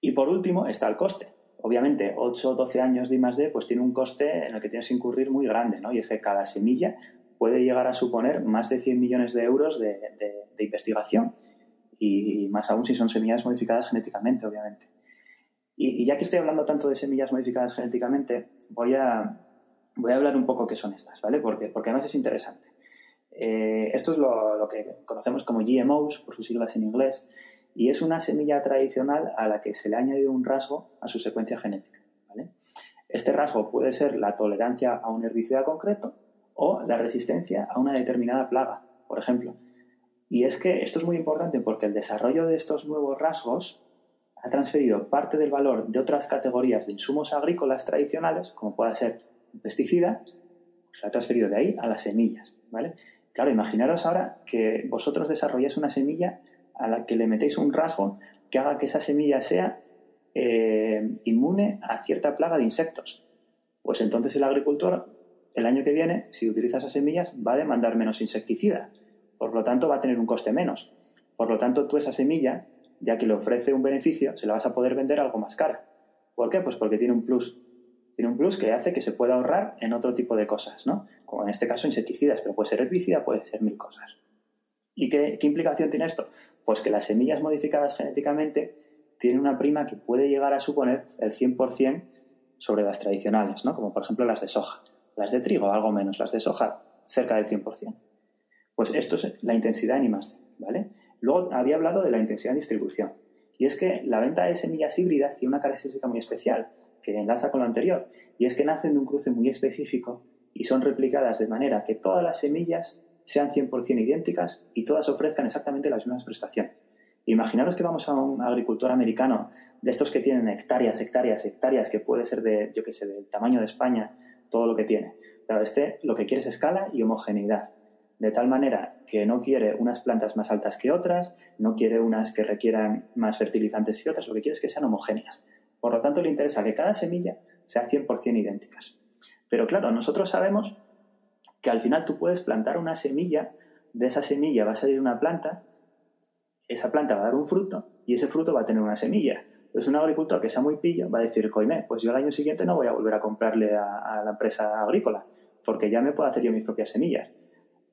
Y por último está el coste. Obviamente, 8 o 12 años de I+.D. pues tiene un coste en el que tienes que incurrir muy grande, ¿no? Y es que cada semilla puede llegar a suponer más de 100 millones de euros de, investigación. Y, más aún si son semillas modificadas genéticamente, obviamente. Y, ya que estoy hablando tanto de semillas modificadas genéticamente, voy a, voy a hablar un poco qué son estas, ¿vale? Porque, porque además es interesante. Eh, esto es lo, que conocemos como GMOs, por sus siglas en inglés, y es una semilla tradicional a la que se le ha añadido un rasgo a su secuencia genética. Este rasgo puede ser la tolerancia a un herbicida concreto o la resistencia a una determinada plaga, por ejemplo. Y es que esto es muy importante porque el desarrollo de estos nuevos rasgos ha transferido parte del valor de otras categorías de insumos agrícolas tradicionales, como pueda ser un pesticida, se ha transferido de ahí a las semillas. ¿vale? Claro, imaginaros ahora que vosotros desarrolláis una semilla a la que le metéis un rasgo que haga que esa semilla sea eh, inmune a cierta plaga de insectos. Pues entonces el agricultor, el año que viene, si utiliza esas semillas, va a demandar menos insecticida. Por lo tanto, va a tener un coste menos. Por lo tanto, tú esa semilla, ya que le ofrece un beneficio, se la vas a poder vender algo más cara. ¿Por qué? Pues porque tiene un plus tiene un plus que hace que se pueda ahorrar en otro tipo de cosas, ¿no? Como en este caso insecticidas, pero puede ser herbicida, puede ser mil cosas. ¿Y qué, implicación tiene esto? Pues que las semillas modificadas genéticamente tienen una prima que puede llegar a suponer el 100% sobre las tradicionales, ¿no? Como por ejemplo las de soja. Las de trigo, algo menos. Las de soja, cerca del 100%. Pues esto es la intensidad en I+, ¿vale? Luego había hablado de la intensidad en distribución. Y es que la venta de semillas híbridas tiene una característica muy especial que enlaza con lo anterior, y es que nacen de un cruce muy específico y son replicadas de manera que todas las semillas sean 100% idénticas y todas ofrezcan exactamente las mismas prestaciones. Imaginaros que vamos a un agricultor americano de estos que tienen hectáreas, hectáreas, hectáreas, que puede ser de, yo qué sé, del tamaño de España, todo lo que tiene. Pero este lo que quiere es escala y homogeneidad. De tal manera que no quiere unas plantas más altas que otras, no quiere unas que requieran más fertilizantes que otras, lo que quiere es que sean homogéneas. Por lo tanto, le interesa que cada semilla sea 100% idénticas. Pero claro, nosotros sabemos que al final tú puedes plantar una semilla, de esa semilla va a salir una planta, esa planta va a dar un fruto y ese fruto va a tener una semilla. Entonces un agricultor que sea muy pillo va a decir, coime, pues yo el año siguiente no voy a volver a comprarle a, la empresa agrícola, porque ya me puedo hacer yo mis propias semillas.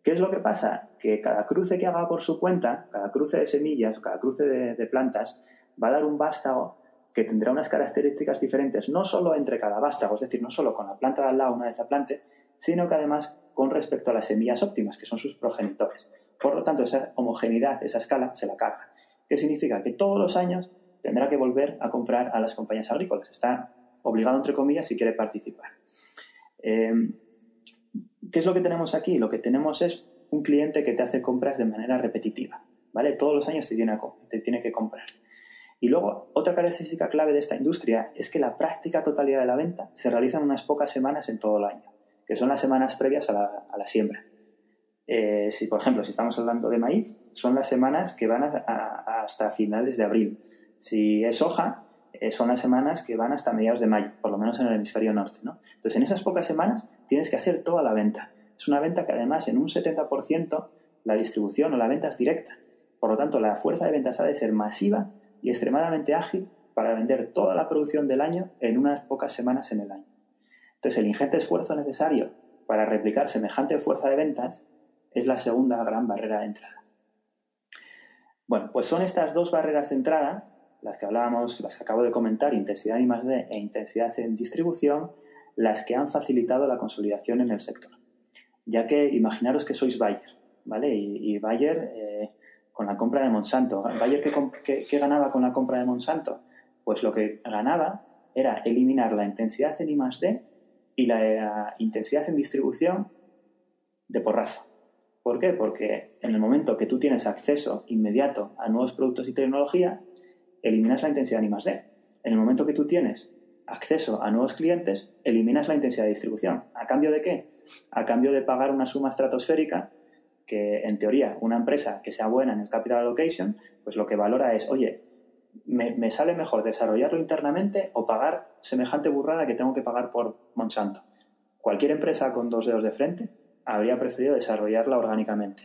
¿Qué es lo que pasa? Que cada cruce que haga por su cuenta, cada cruce de semillas, cada cruce de, plantas, va a dar un vástago que tendrá unas características diferentes, no solo entre cada vástago, es decir, no solo con la planta de al lado una vez la plante, sino que además con respecto a las semillas óptimas, que son sus progenitores. Por lo tanto, esa homogeneidad, esa escala, se la carga. ¿Qué significa? Que todos los años tendrá que volver a comprar a las compañías agrícolas. Está obligado, entre comillas, si quiere participar. Eh, ¿Qué es lo que tenemos aquí? Lo que tenemos es un cliente que te hace compras de manera repetitiva. ¿vale? Todos los años te tiene, que comprar. Y luego, otra característica clave de esta industria es que la práctica totalidad de la venta se realiza en unas pocas semanas en todo el año, que son las semanas previas a la, siembra. Eh, si, por ejemplo, si estamos hablando de maíz, son las semanas que van hasta finales de abril. Si es hoja, eh, son las semanas que van hasta mediados de mayo, por lo menos en el hemisferio norte. ¿no? Entonces, en esas pocas semanas tienes que hacer toda la venta. Es una venta que además en un 70% la distribución o la venta es directa. Por lo tanto, la fuerza de ventas ha de ser masiva y extremadamente ágil para vender toda la producción del año en unas pocas semanas en el año. Entonces, el ingente esfuerzo necesario para replicar semejante fuerza de ventas es la segunda gran barrera de entrada. Bueno, pues son estas dos barreras de entrada, las que hablábamos, las que acabo de comentar, intensidad I más D e intensidad en distribución, las que han facilitado la consolidación en el sector. Ya que imaginaros que sois Bayer, ¿vale? Y, Bayer eh, con la compra de Monsanto. ¿Bayer qué, ganaba con la compra de Monsanto? Pues lo que ganaba era eliminar la intensidad en I más D y la intensidad en distribución de porrazo. ¿Por qué? Porque en el momento que tú tienes acceso inmediato a nuevos productos y tecnología, eliminas la intensidad en I más D. En el momento que tú tienes acceso a nuevos clientes, eliminas la intensidad de distribución. ¿A cambio de qué? A cambio de pagar una suma estratosférica que, en teoría, una empresa que sea buena en el capital allocation, pues lo que valora es, oye, me, sale mejor desarrollarlo internamente o pagar semejante burrada que tengo que pagar por Monsanto. Cualquier empresa con dos dedos de frente habría preferido desarrollarla orgánicamente.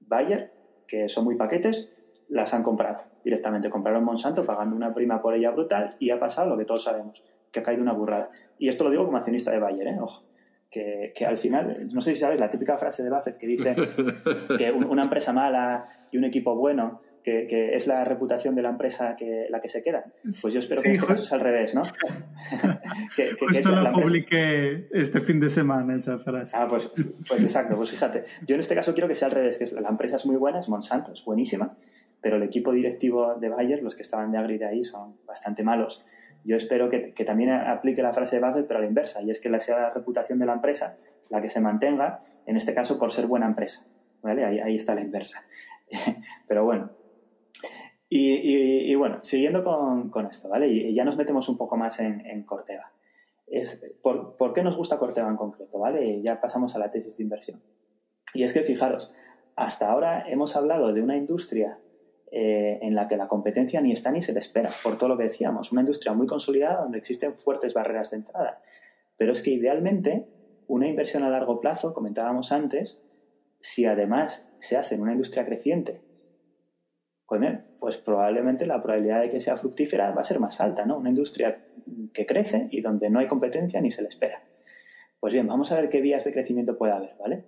Bayer, que son muy paquetes, las han comprado directamente. Compraron Monsanto pagando una prima por ella brutal y ha pasado lo que todos sabemos que ha caído una burrada. Y esto lo digo como accionista de Bayer, ¿eh? ojo. Que, que, al final, no sé si sabes la típica frase de Buffett que dice que una empresa mala y un equipo bueno, que, que, es la reputación de la empresa que, la que se queda. Pues yo espero que esto es al revés, ¿no?
que, que, justo la, publiqué este fin de semana esa frase.
Ah, pues, pues exacto, pues fíjate. Yo en este caso quiero que sea al revés, que la empresa es muy buena, es Monsanto, es buenísima, pero el equipo directivo de Bayer, los que estaban de Agri de ahí, son bastante malos yo espero que, también aplique la frase de Buffett, pero a la inversa, y es que sea la reputación de la empresa la que se mantenga, en este caso por ser buena empresa. ¿vale? Ahí, está la inversa. pero bueno. Y, bueno, siguiendo con, esto, ¿vale? Y, ya nos metemos un poco más en, Corteva. Es, ¿por, ¿por, qué nos gusta Corteva en concreto? ¿vale? Y ya pasamos a la tesis de inversión. Y es que fijaros, hasta ahora hemos hablado de una industria eh, en la que la competencia ni está ni se le espera, por todo lo que decíamos. Una industria muy consolidada donde existen fuertes barreras de entrada. Pero es que idealmente una inversión a largo plazo, comentábamos antes, si además se hace en una industria creciente, pues probablemente la probabilidad de que sea fructífera va a ser más alta, ¿no? Una industria que crece y donde no hay competencia ni se le espera. Pues bien, vamos a ver qué vías de crecimiento puede haber, ¿vale?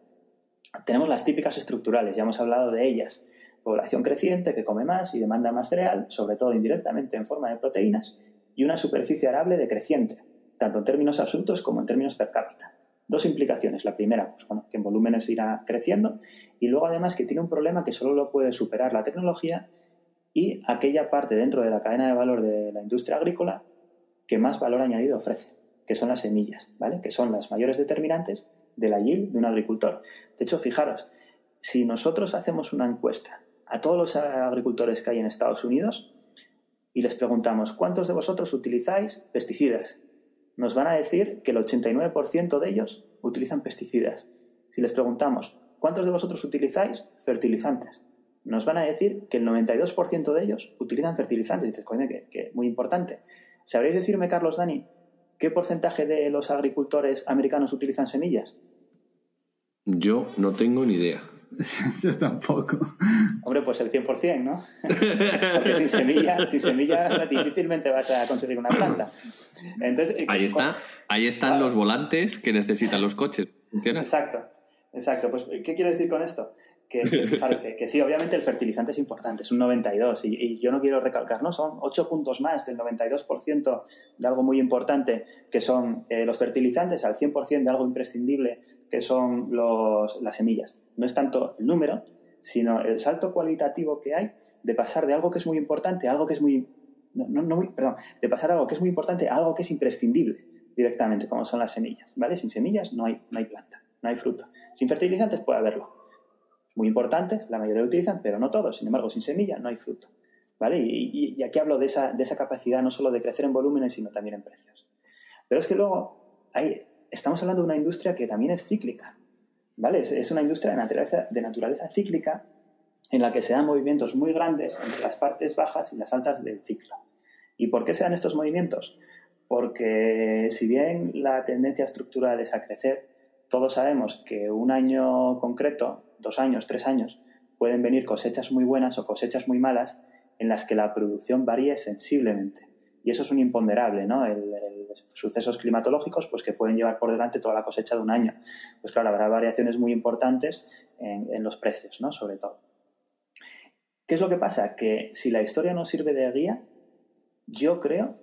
Tenemos las típicas estructurales, ya hemos hablado de ellas población creciente que come más y demanda más cereal, sobre todo indirectamente en forma de proteínas, y una superficie arable decreciente, tanto en términos absolutos como en términos per cápita. Dos implicaciones. La primera, pues, que en volúmenes irá creciendo, y luego además que tiene un problema que solo lo puede superar la tecnología y aquella parte dentro de la cadena de valor de la industria agrícola que más valor añadido ofrece, que son las semillas, ¿vale? Que son las mayores determinantes de la yield de un agricultor. De hecho, fijaros, si nosotros hacemos una encuesta a todos los agricultores que hay en Estados Unidos y les preguntamos, ¿cuántos de vosotros utilizáis pesticidas? Nos van a decir que el 89% de ellos utilizan pesticidas. Si les preguntamos, ¿cuántos de vosotros utilizáis fertilizantes? Nos van a decir que el 92% de ellos utilizan fertilizantes. Y dices, coño, que, muy importante. ¿Sabréis decirme, Carlos Dani, qué porcentaje de los agricultores americanos utilizan semillas?
Yo no tengo ni idea.
Yo tampoco.
Hombre, pues el 100%, ¿no? Porque sin semilla, sin semilla difícilmente vas a conseguir una planta. Entonces,
ahí está, ahí están los volantes que necesitan los coches. ¿Funciona?
Exacto, exacto. Pues, ¿qué quiero decir con esto? Que, que, sí, obviamente el fertilizante es importante, es un 92, y, yo no quiero recalcar, ¿no? Son 8 puntos más del 92% de algo muy importante, que son eh, los fertilizantes, al 100% de algo imprescindible, que son los, las semillas. No es tanto el número, sino el salto cualitativo que hay de pasar de algo que es muy importante a algo que es muy... No, no, muy perdón, de pasar algo que es muy importante a algo que es imprescindible directamente, como son las semillas, ¿vale? Sin semillas no hay, no hay planta, no hay fruto. Sin fertilizantes puede haberlo, muy importante, la mayoría lo utilizan, pero no todos. Sin embargo, sin semilla no hay fruto. ¿Vale? Y, aquí hablo de esa, de esa, capacidad no solo de crecer en volúmenes, sino también en precios. Pero es que luego hay, estamos hablando de una industria que también es cíclica. ¿Vale? Es, una industria de naturaleza, de naturaleza cíclica en la que se dan movimientos muy grandes entre las partes bajas y las altas del ciclo. ¿Y por qué se dan estos movimientos? Porque si bien la tendencia estructural es a crecer, todos sabemos que un año concreto dos años, tres años, pueden venir cosechas muy buenas o cosechas muy malas en las que la producción varíe sensiblemente. Y eso es un imponderable, ¿no? El, sucesos climatológicos, pues que pueden llevar por delante toda la cosecha de un año. Pues claro, habrá variaciones muy importantes en, en los precios, ¿no? Sobre todo. ¿Qué es lo que pasa? Que si la historia no sirve de guía, yo creo,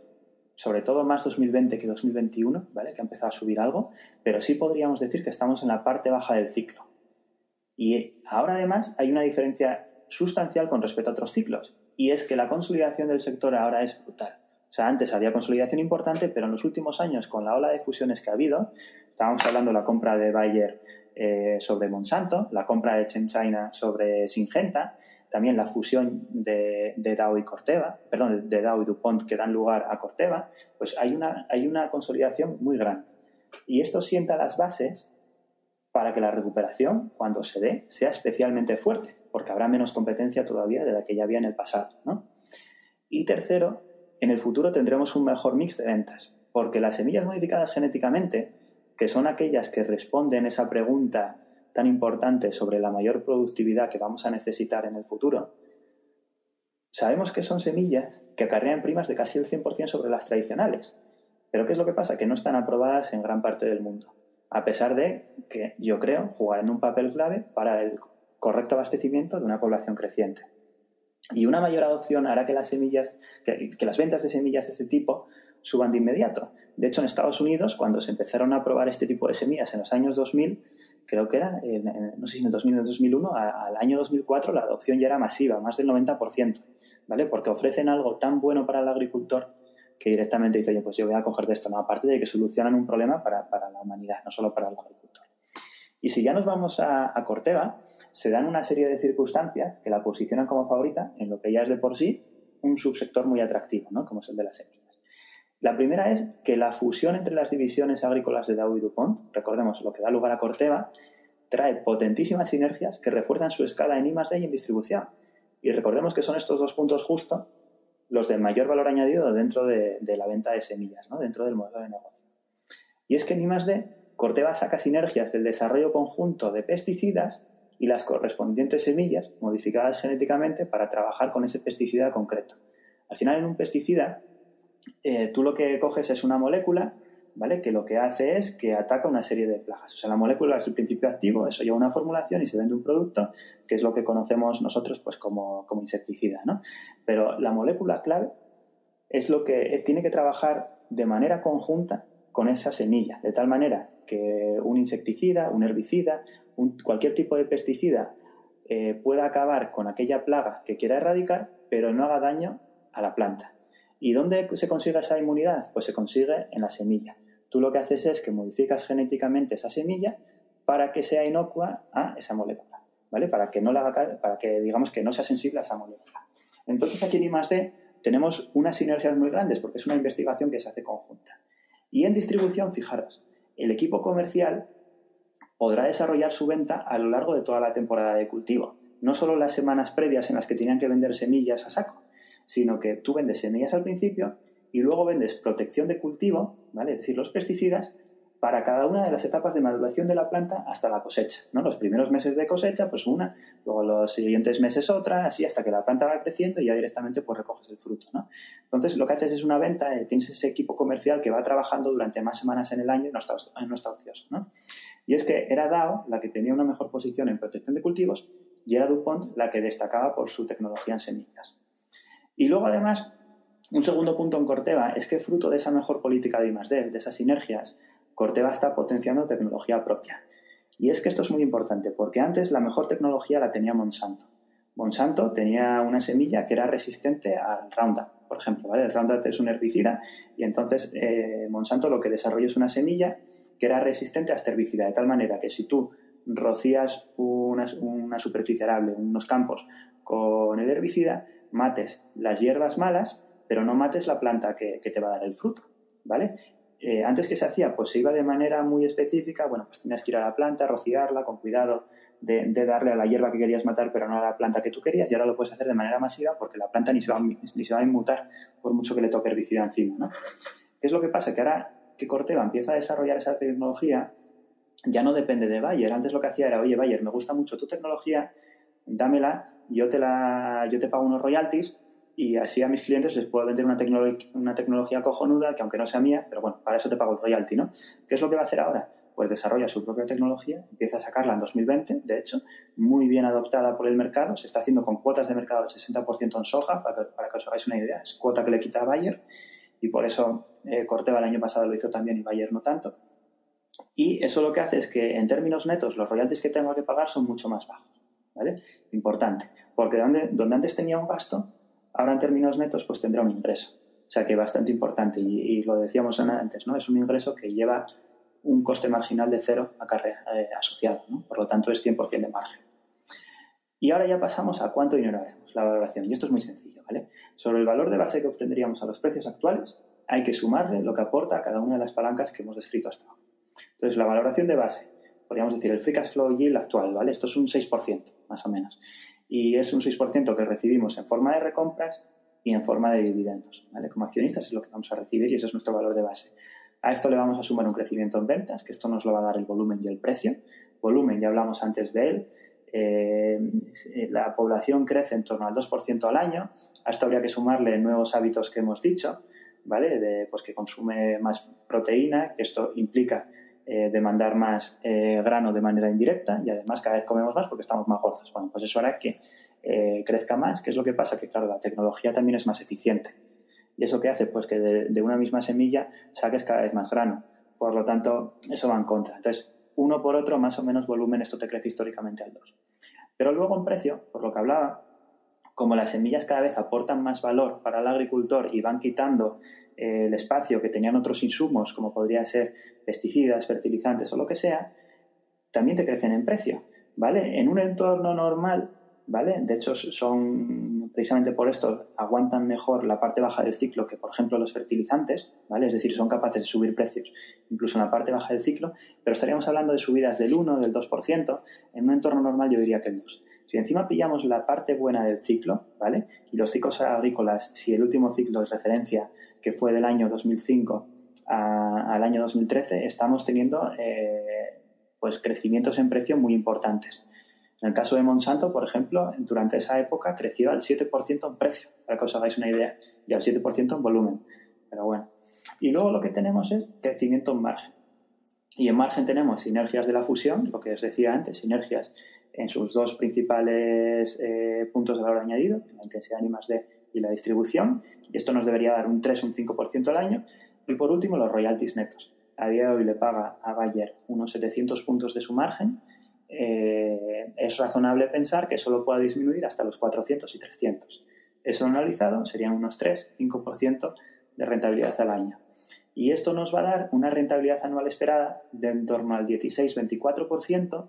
sobre todo más 2020 que 2021, ¿vale? Que ha empezado a subir algo, pero sí podríamos decir que estamos en la parte baja del ciclo. Y ahora además hay una diferencia sustancial con respecto a otros ciclos, y es que la consolidación del sector ahora es brutal. O sea, antes había consolidación importante, pero en los últimos años, con la ola de fusiones que ha habido, estábamos hablando de la compra de Bayer eh, sobre Monsanto, la compra de Chen China sobre Syngenta, también la fusión de, de, Dow y Corteva, perdón, de Dow y DuPont que dan lugar a Corteva, pues hay una, hay una consolidación muy grande. Y esto sienta las bases para que la recuperación, cuando se dé, sea especialmente fuerte, porque habrá menos competencia todavía de la que ya había en el pasado. Y tercero, en el futuro tendremos un mejor mix de ventas, porque las semillas modificadas genéticamente, que son aquellas que responden esa pregunta tan importante sobre la mayor productividad que vamos a necesitar en el futuro, sabemos que son semillas que acarrean primas de casi el 100% sobre las tradicionales. Pero ¿qué es lo que pasa? Que no están aprobadas en gran parte del mundo a pesar de que yo creo jugarán un papel clave para el correcto abastecimiento de una población creciente. Y una mayor adopción hará que las semillas, que, las ventas de semillas de este tipo suban de inmediato. De hecho, en Estados Unidos, cuando se empezaron a probar este tipo de semillas en los años 2000, creo que era, no sé si en el 2000 o en 2001, al año 2004 la adopción ya era masiva, más del 90%, ¿vale? Porque ofrecen algo tan bueno para el agricultor que directamente dice, oye, pues yo voy a coger de esto, ¿no? aparte de que solucionan un problema para, la humanidad, no solo para el agricultor. Y si ya nos vamos a, Corteva, se dan una serie de circunstancias que la posicionan como favorita en lo que ya es de por sí un subsector muy atractivo, ¿no? como es el de las semillas. La primera es que la fusión entre las divisiones agrícolas de Dow y DuPont, recordemos lo que da lugar a Corteva, trae potentísimas sinergias que refuerzan su escala en I y en distribución. Y recordemos que son estos dos puntos justo los de mayor valor añadido dentro de, la venta de semillas, ¿no? dentro del modelo de negocio. Y es que más de Corteva saca sinergias del desarrollo conjunto de pesticidas y las correspondientes semillas modificadas genéticamente para trabajar con ese pesticida concreto. Al final, en un pesticida, eh, tú lo que coges es una molécula ¿vale? Que lo que hace es que ataca una serie de plagas. O sea, la molécula es el principio activo, eso lleva una formulación y se vende un producto, que es lo que conocemos nosotros pues, como, insecticida, ¿no? Pero la molécula clave es lo que es, tiene que trabajar de manera conjunta con esa semilla, de tal manera que un insecticida, un herbicida, cualquier tipo de pesticida eh, pueda acabar con aquella plaga que quiera erradicar, pero no haga daño a la planta. ¿Y dónde se consigue esa inmunidad? Pues se consigue en la semilla. Tú lo que haces es que modificas genéticamente esa semilla para que sea inocua a esa molécula, ¿vale? Para que no la haga, para que digamos que no sea sensible a esa molécula. Entonces aquí en I+D tenemos unas sinergias muy grandes porque es una investigación que se hace conjunta. Y en distribución, fijaros, el equipo comercial podrá desarrollar su venta a lo largo de toda la temporada de cultivo, no solo las semanas previas en las que tenían que vender semillas a saco, sino que tú vendes semillas al principio y luego vendes protección de cultivo, ¿vale? Es decir, los pesticidas, para cada una de las etapas de maduración de la planta hasta la cosecha, ¿no? Los primeros meses de cosecha, pues una, luego los siguientes meses otra, así hasta que la planta va creciendo y ya directamente pues recoges el fruto, ¿no? Entonces lo que haces es una venta, eh, tienes ese equipo comercial que va trabajando durante más semanas en el año y no está, no está ocioso, ¿no? Y es que era DAO la que tenía una mejor posición en protección de cultivos y era DuPont la que destacaba por su tecnología en semillas. Y luego, además, un segundo punto en Corteva es que fruto de esa mejor política de I+.D., de esas sinergias, Corteva está potenciando tecnología propia. Y es que esto es muy importante, porque antes la mejor tecnología la tenía Monsanto. Monsanto tenía una semilla que era resistente al Roundup, por ejemplo. El Roundup es un herbicida y entonces eh, Monsanto lo que desarrolló es una semilla que era resistente a este herbicida, de tal manera que si tú rocías una, superficie arable, unos campos con el herbicida, mates las hierbas malas, pero no mates la planta que, te va a dar el fruto, ¿vale? Eh, antes que se hacía, pues se iba de manera muy específica, bueno, pues tenías que ir a la planta, rociarla con cuidado de, darle a la hierba que querías matar, pero no a la planta que tú querías, y ahora lo puedes hacer de manera masiva porque la planta ni se va, ni se va a inmutar por mucho que le toque herbicida encima, ¿no? ¿Qué es lo que pasa? Que ahora que Corteva empieza a desarrollar esa tecnología, ya no depende de Bayer. Antes lo que hacía era, oye, Bayer, me gusta mucho tu tecnología, dámela, yo te, la, yo te pago unos royalties y así a mis clientes les puedo vender una, una tecnología cojonuda que aunque no sea mía, pero bueno, para eso te pago el royalty, ¿no? ¿Qué es lo que va a hacer ahora? Pues desarrolla su propia tecnología, empieza a sacarla en 2020, de hecho, muy bien adoptada por el mercado, se está haciendo con cuotas de mercado del 60% en soja, para que, para que os hagáis una idea, es cuota que le quita a Bayer, y por eso eh, Corteva el año pasado lo hizo también y Bayer no tanto. Y eso lo que hace es que en términos netos los royalties que tengo que pagar son mucho más bajos. ¿vale? Importante, porque donde, donde antes tenía un gasto, ahora en términos netos pues tendrá un ingreso. O sea que bastante importante y, lo decíamos antes, ¿no? Es un ingreso que lleva un coste marginal de cero eh, asociado, ¿no? Por lo tanto es 100% de margen. Y ahora ya pasamos a cuánto dinero haremos, la valoración. Y esto es muy sencillo, ¿vale? Sobre el valor de base que obtendríamos a los precios actuales, hay que sumarle lo que aporta a cada una de las palancas que hemos descrito hasta ahora. Entonces, la valoración de base, podríamos decir el free cash flow yield actual, ¿vale? Esto es un 6%, más o menos. Y es un 6% que recibimos en forma de recompras y en forma de dividendos, ¿vale? Como accionistas es lo que vamos a recibir y ese es nuestro valor de base. A esto le vamos a sumar un crecimiento en ventas, que esto nos lo va a dar el volumen y el precio. Volumen, ya hablamos antes de él, eh, la población crece en torno al 2% al año. A esto habría que sumarle nuevos hábitos que hemos dicho, ¿vale? De, pues que consume más proteína, que esto implica eh, demandar más eh, grano de manera indirecta y además cada vez comemos más porque estamos más gordos. Bueno, pues eso hará que crezca más. ¿Qué es lo que pasa? Que claro, la tecnología también es más eficiente. ¿Y eso qué hace? Pues que de, de una misma semilla saques cada vez más grano. Por lo tanto, eso va en contra. Entonces, uno por otro, más o menos volumen, esto te crece históricamente al 2. Pero luego en precio, por lo que hablaba, como las semillas cada vez aportan más valor para el agricultor y van quitando el espacio que tenían otros insumos, como podrían ser pesticidas, fertilizantes o lo que sea, también te crecen en precio. ¿Vale? En un entorno normal, ¿vale? De hecho, son precisamente por esto aguantan mejor la parte baja del ciclo que, por ejemplo, los fertilizantes, ¿vale? Es decir, son capaces de subir precios incluso en la parte baja del ciclo, pero estaríamos hablando de subidas del 1, del 2%, en un entorno normal yo diría que el 2. Si encima pillamos la parte buena del ciclo, ¿vale? Y los ciclos agrícolas, si el último ciclo es referencia, que fue del año 2005 al año 2013, estamos teniendo eh, pues crecimientos en precio muy importantes. En el caso de Monsanto, por ejemplo, durante esa época creció al 7% en precio, para que os hagáis una idea, y al 7% en volumen. Pero bueno. Y luego lo que tenemos es crecimiento en margen. Y en margen tenemos sinergias de la fusión, lo que os decía antes, sinergias en sus dos principales eh, puntos de valor añadido, la intensidad y más D y la distribución. Y esto nos debería dar un 3 un 5% al año. Y por último, los royalties netos. A día de hoy le paga a Bayer unos 700 puntos de su margen eh, es razonable pensar que solo pueda disminuir hasta los 400 y 300. Eso analizado serían unos 3-5% de rentabilidad al año. Y esto nos va a dar una rentabilidad anual esperada de en torno al 16-24%,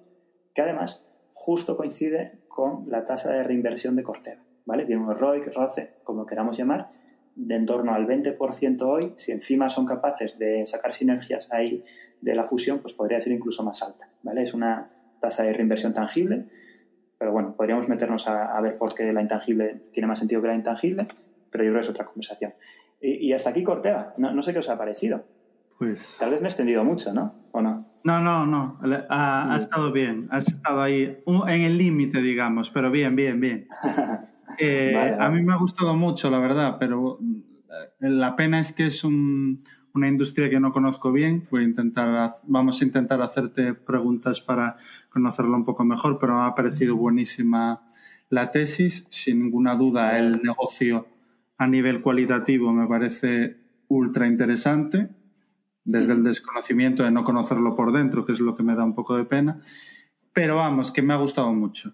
que además justo coincide con la tasa de reinversión de Corteva. ¿Vale? Tiene un ROIC, ROCE, como queramos llamar, de en torno al 20% hoy. Si encima son capaces de sacar sinergias ahí de la fusión, pues podría ser incluso más alta. ¿vale? Es una tasa de reinversión tangible, pero bueno, podríamos meternos a, ver por qué la intangible tiene más sentido que la intangible, pero yo creo que es otra conversación. Y, hasta aquí Cortea, no, sé qué os ha parecido.
Pues...
Tal vez me he extendido mucho, ¿no? ¿O no?
No, no, no, ha, ha estado bien, has estado ahí en el límite, digamos, pero bien, bien, bien. Eh, a mí me ha gustado mucho, la verdad, pero eh, la pena es que es un, una industria que no conozco bien. Voy a intentar, vamos a intentar hacerte preguntas para conocerlo un poco mejor, pero me ha parecido buenísima la tesis. Sin ninguna duda, el negocio a nivel cualitativo me parece ultra interesante, desde el desconocimiento de no conocerlo por dentro, que es lo que me da un poco de pena. Pero vamos, que me ha gustado mucho.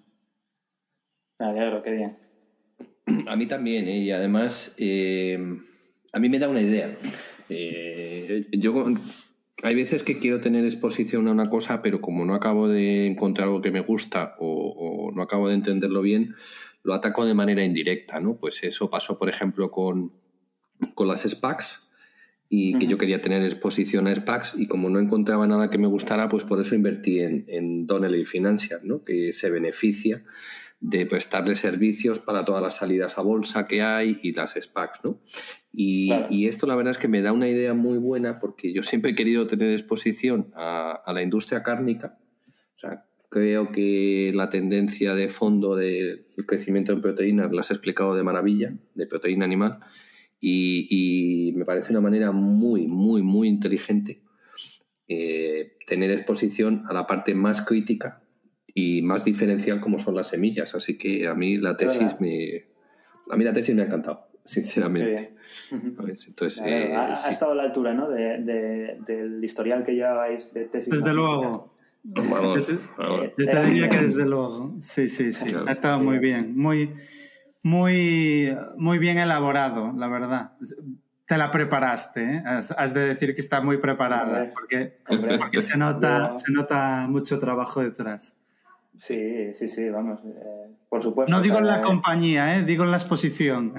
Me alegro, qué bien.
A mí también, ¿eh? y además eh, a mí me da una idea. Eh, yo hay veces que quiero tener exposición a una cosa, pero como no acabo de encontrar algo que me gusta o, no acabo de entenderlo bien, lo ataco de manera indirecta, ¿no? Pues eso pasó, por ejemplo, con, con las SPACs y que yo quería tener exposición a SPACs y como no encontraba nada que me gustara, pues por eso invertí en, en Donnelly Financial, ¿no? Que se beneficia de prestarle servicios para todas las salidas a bolsa que hay y las SPACs, ¿no? Y, esto la verdad es que me da una idea muy buena porque yo siempre he querido tener exposición a, la industria cárnica. O sea, creo que la tendencia de fondo del crecimiento en proteínas la has explicado de maravilla, de proteína animal, y, me parece una manera muy, muy, muy inteligente eh, tener exposición a la parte más crítica y más diferencial como son las semillas. Así que a mí la tesis me, a mí la tesis me ha encantado, sinceramente.
Entonces, eh, ha, estado a la altura ¿no? de, del historial que llevabais de tesis.
Desde luego. yo te, diría que desde luego. Sí, sí, sí. ha estado muy bien. Muy, muy, muy bien elaborado, la verdad. Te la preparaste, ¿eh? has, de decir que está muy preparada, porque, porque se, nota, se nota mucho trabajo detrás.
Sí, sí, sí, vamos, eh, por supuesto.
No digo en la eh, compañía, ¿eh? digo en la exposición.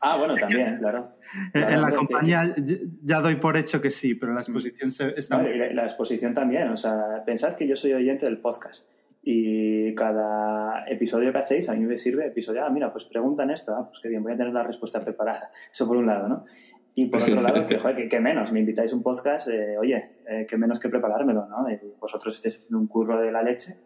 Ah, bueno, también, claro.
en la compañía ya doy por hecho que sí, pero la exposición está...
la, exposición también, o sea, pensad que yo soy oyente del podcast y cada episodio que hacéis a mí me sirve episodio, ah, mira, pues preguntan esto, ah, pues qué bien, voy a tener la respuesta preparada. Eso por un lado, ¿no? Y por otro lado, que, joder, que, menos, me invitáis a un podcast, eh, oye, que menos que preparármelo, ¿no? vosotros estáis haciendo un curro de la leche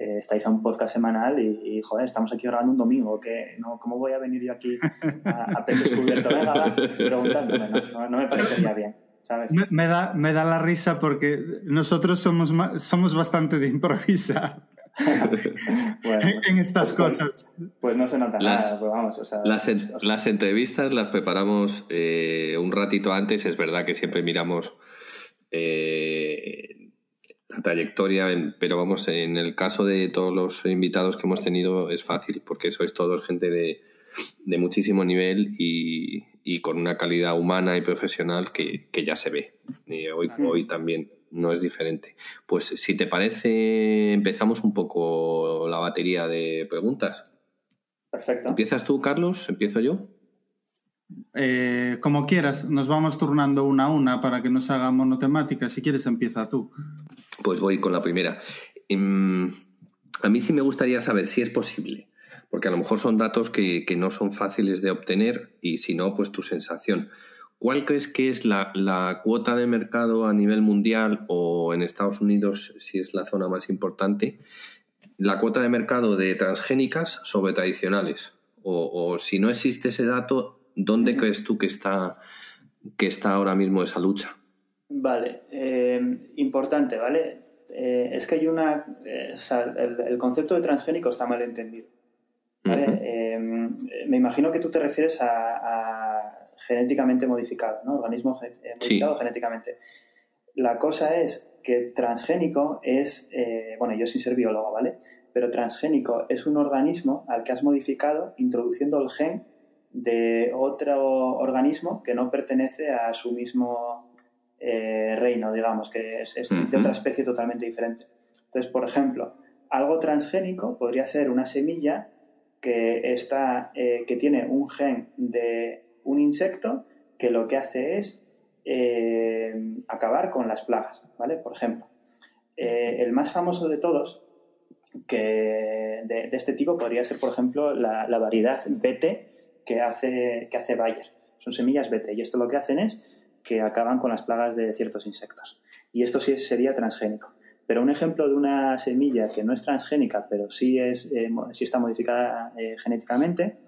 eh, estáis a un podcast semanal y, joder, estamos aquí grabando un domingo, que no, ¿cómo voy a venir yo aquí a, a pecho descubierto? Venga, preguntándome, no, no, me parecería bien. ¿sabes?
Me, da, me da la risa porque nosotros somos, somos bastante de improvisar. en estas
pues,
cosas.
Pues, no se nota nada, pues vamos. O sea,
las, las, entrevistas las preparamos eh, un ratito antes, es verdad que siempre miramos eh, la trayectoria, pero vamos, en el caso de todos los invitados que hemos tenido es fácil, porque sois todos gente de, de muchísimo nivel y, y, con una calidad humana y profesional que, que ya se ve. Y hoy, hoy también no es diferente. Pues si te parece, empezamos un poco la batería de preguntas.
Perfecto.
¿Empiezas tú, Carlos? ¿Empiezo yo?
Eh, como quieras, nos vamos turnando una a una para que no se haga monotemática. Si quieres, empieza tú.
Pues voy con la primera. Em, a mí sí me gustaría saber si es posible, porque a lo mejor son datos que, no son fáciles de obtener y si no, pues tu sensación. ¿Cuál crees que es la, cuota de mercado a nivel mundial o en Estados Unidos, si es la zona más importante, la cuota de mercado de transgénicas sobre tradicionales? O, o si no existe ese dato, ¿dónde crees tú que está, que está ahora mismo esa lucha?
Vale, eh, importante, ¿vale? Eh, es que hay una. Eh, o sea, el, concepto de transgénico está mal entendido. ¿vale? me imagino que tú te refieres a, genéticamente modificado, ¿no? Organismo modificado genéticamente. La cosa es que transgénico es. bueno, yo sin ser biólogo, ¿vale? Pero transgénico es un organismo al que has modificado introduciendo el gen de otro organismo que no pertenece a su mismo eh, reino, digamos, que es, de otra especie totalmente diferente. Entonces, por ejemplo, algo transgénico podría ser una semilla que, está, eh, que tiene un gen de un insecto que lo que hace es eh, acabar con las plagas, ¿vale? Por ejemplo, el más famoso de todos que de, este tipo podría ser, por ejemplo, la, la variedad BT que hace, que hace Bayer. Son semillas BT y esto lo que hacen es que acaban con las plagas de ciertos insectos. Y esto sí sería transgénico. Pero un ejemplo de una semilla que no es transgénica, pero sí, es, eh, está modificada eh, genéticamente,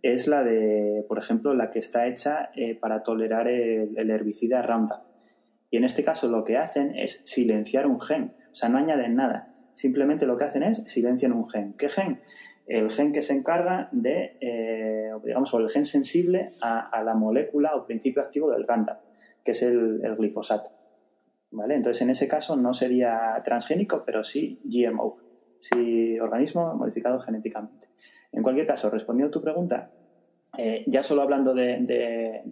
es la de, por ejemplo, la que está hecha eh, para tolerar el, herbicida Roundup. Y en este caso lo que hacen es silenciar un gen, o sea, no añaden nada. Simplemente lo que hacen es silenciar un gen. ¿Qué gen? El gen que se encarga de, eh, digamos, o el gen sensible a, la molécula o principio activo del Roundup, que es el, el glifosato. ¿Vale? Entonces, en ese caso no sería transgénico, pero sí GMO, sí organismo modificado genéticamente. En cualquier caso, respondiendo a tu pregunta, eh, ya solo hablando de,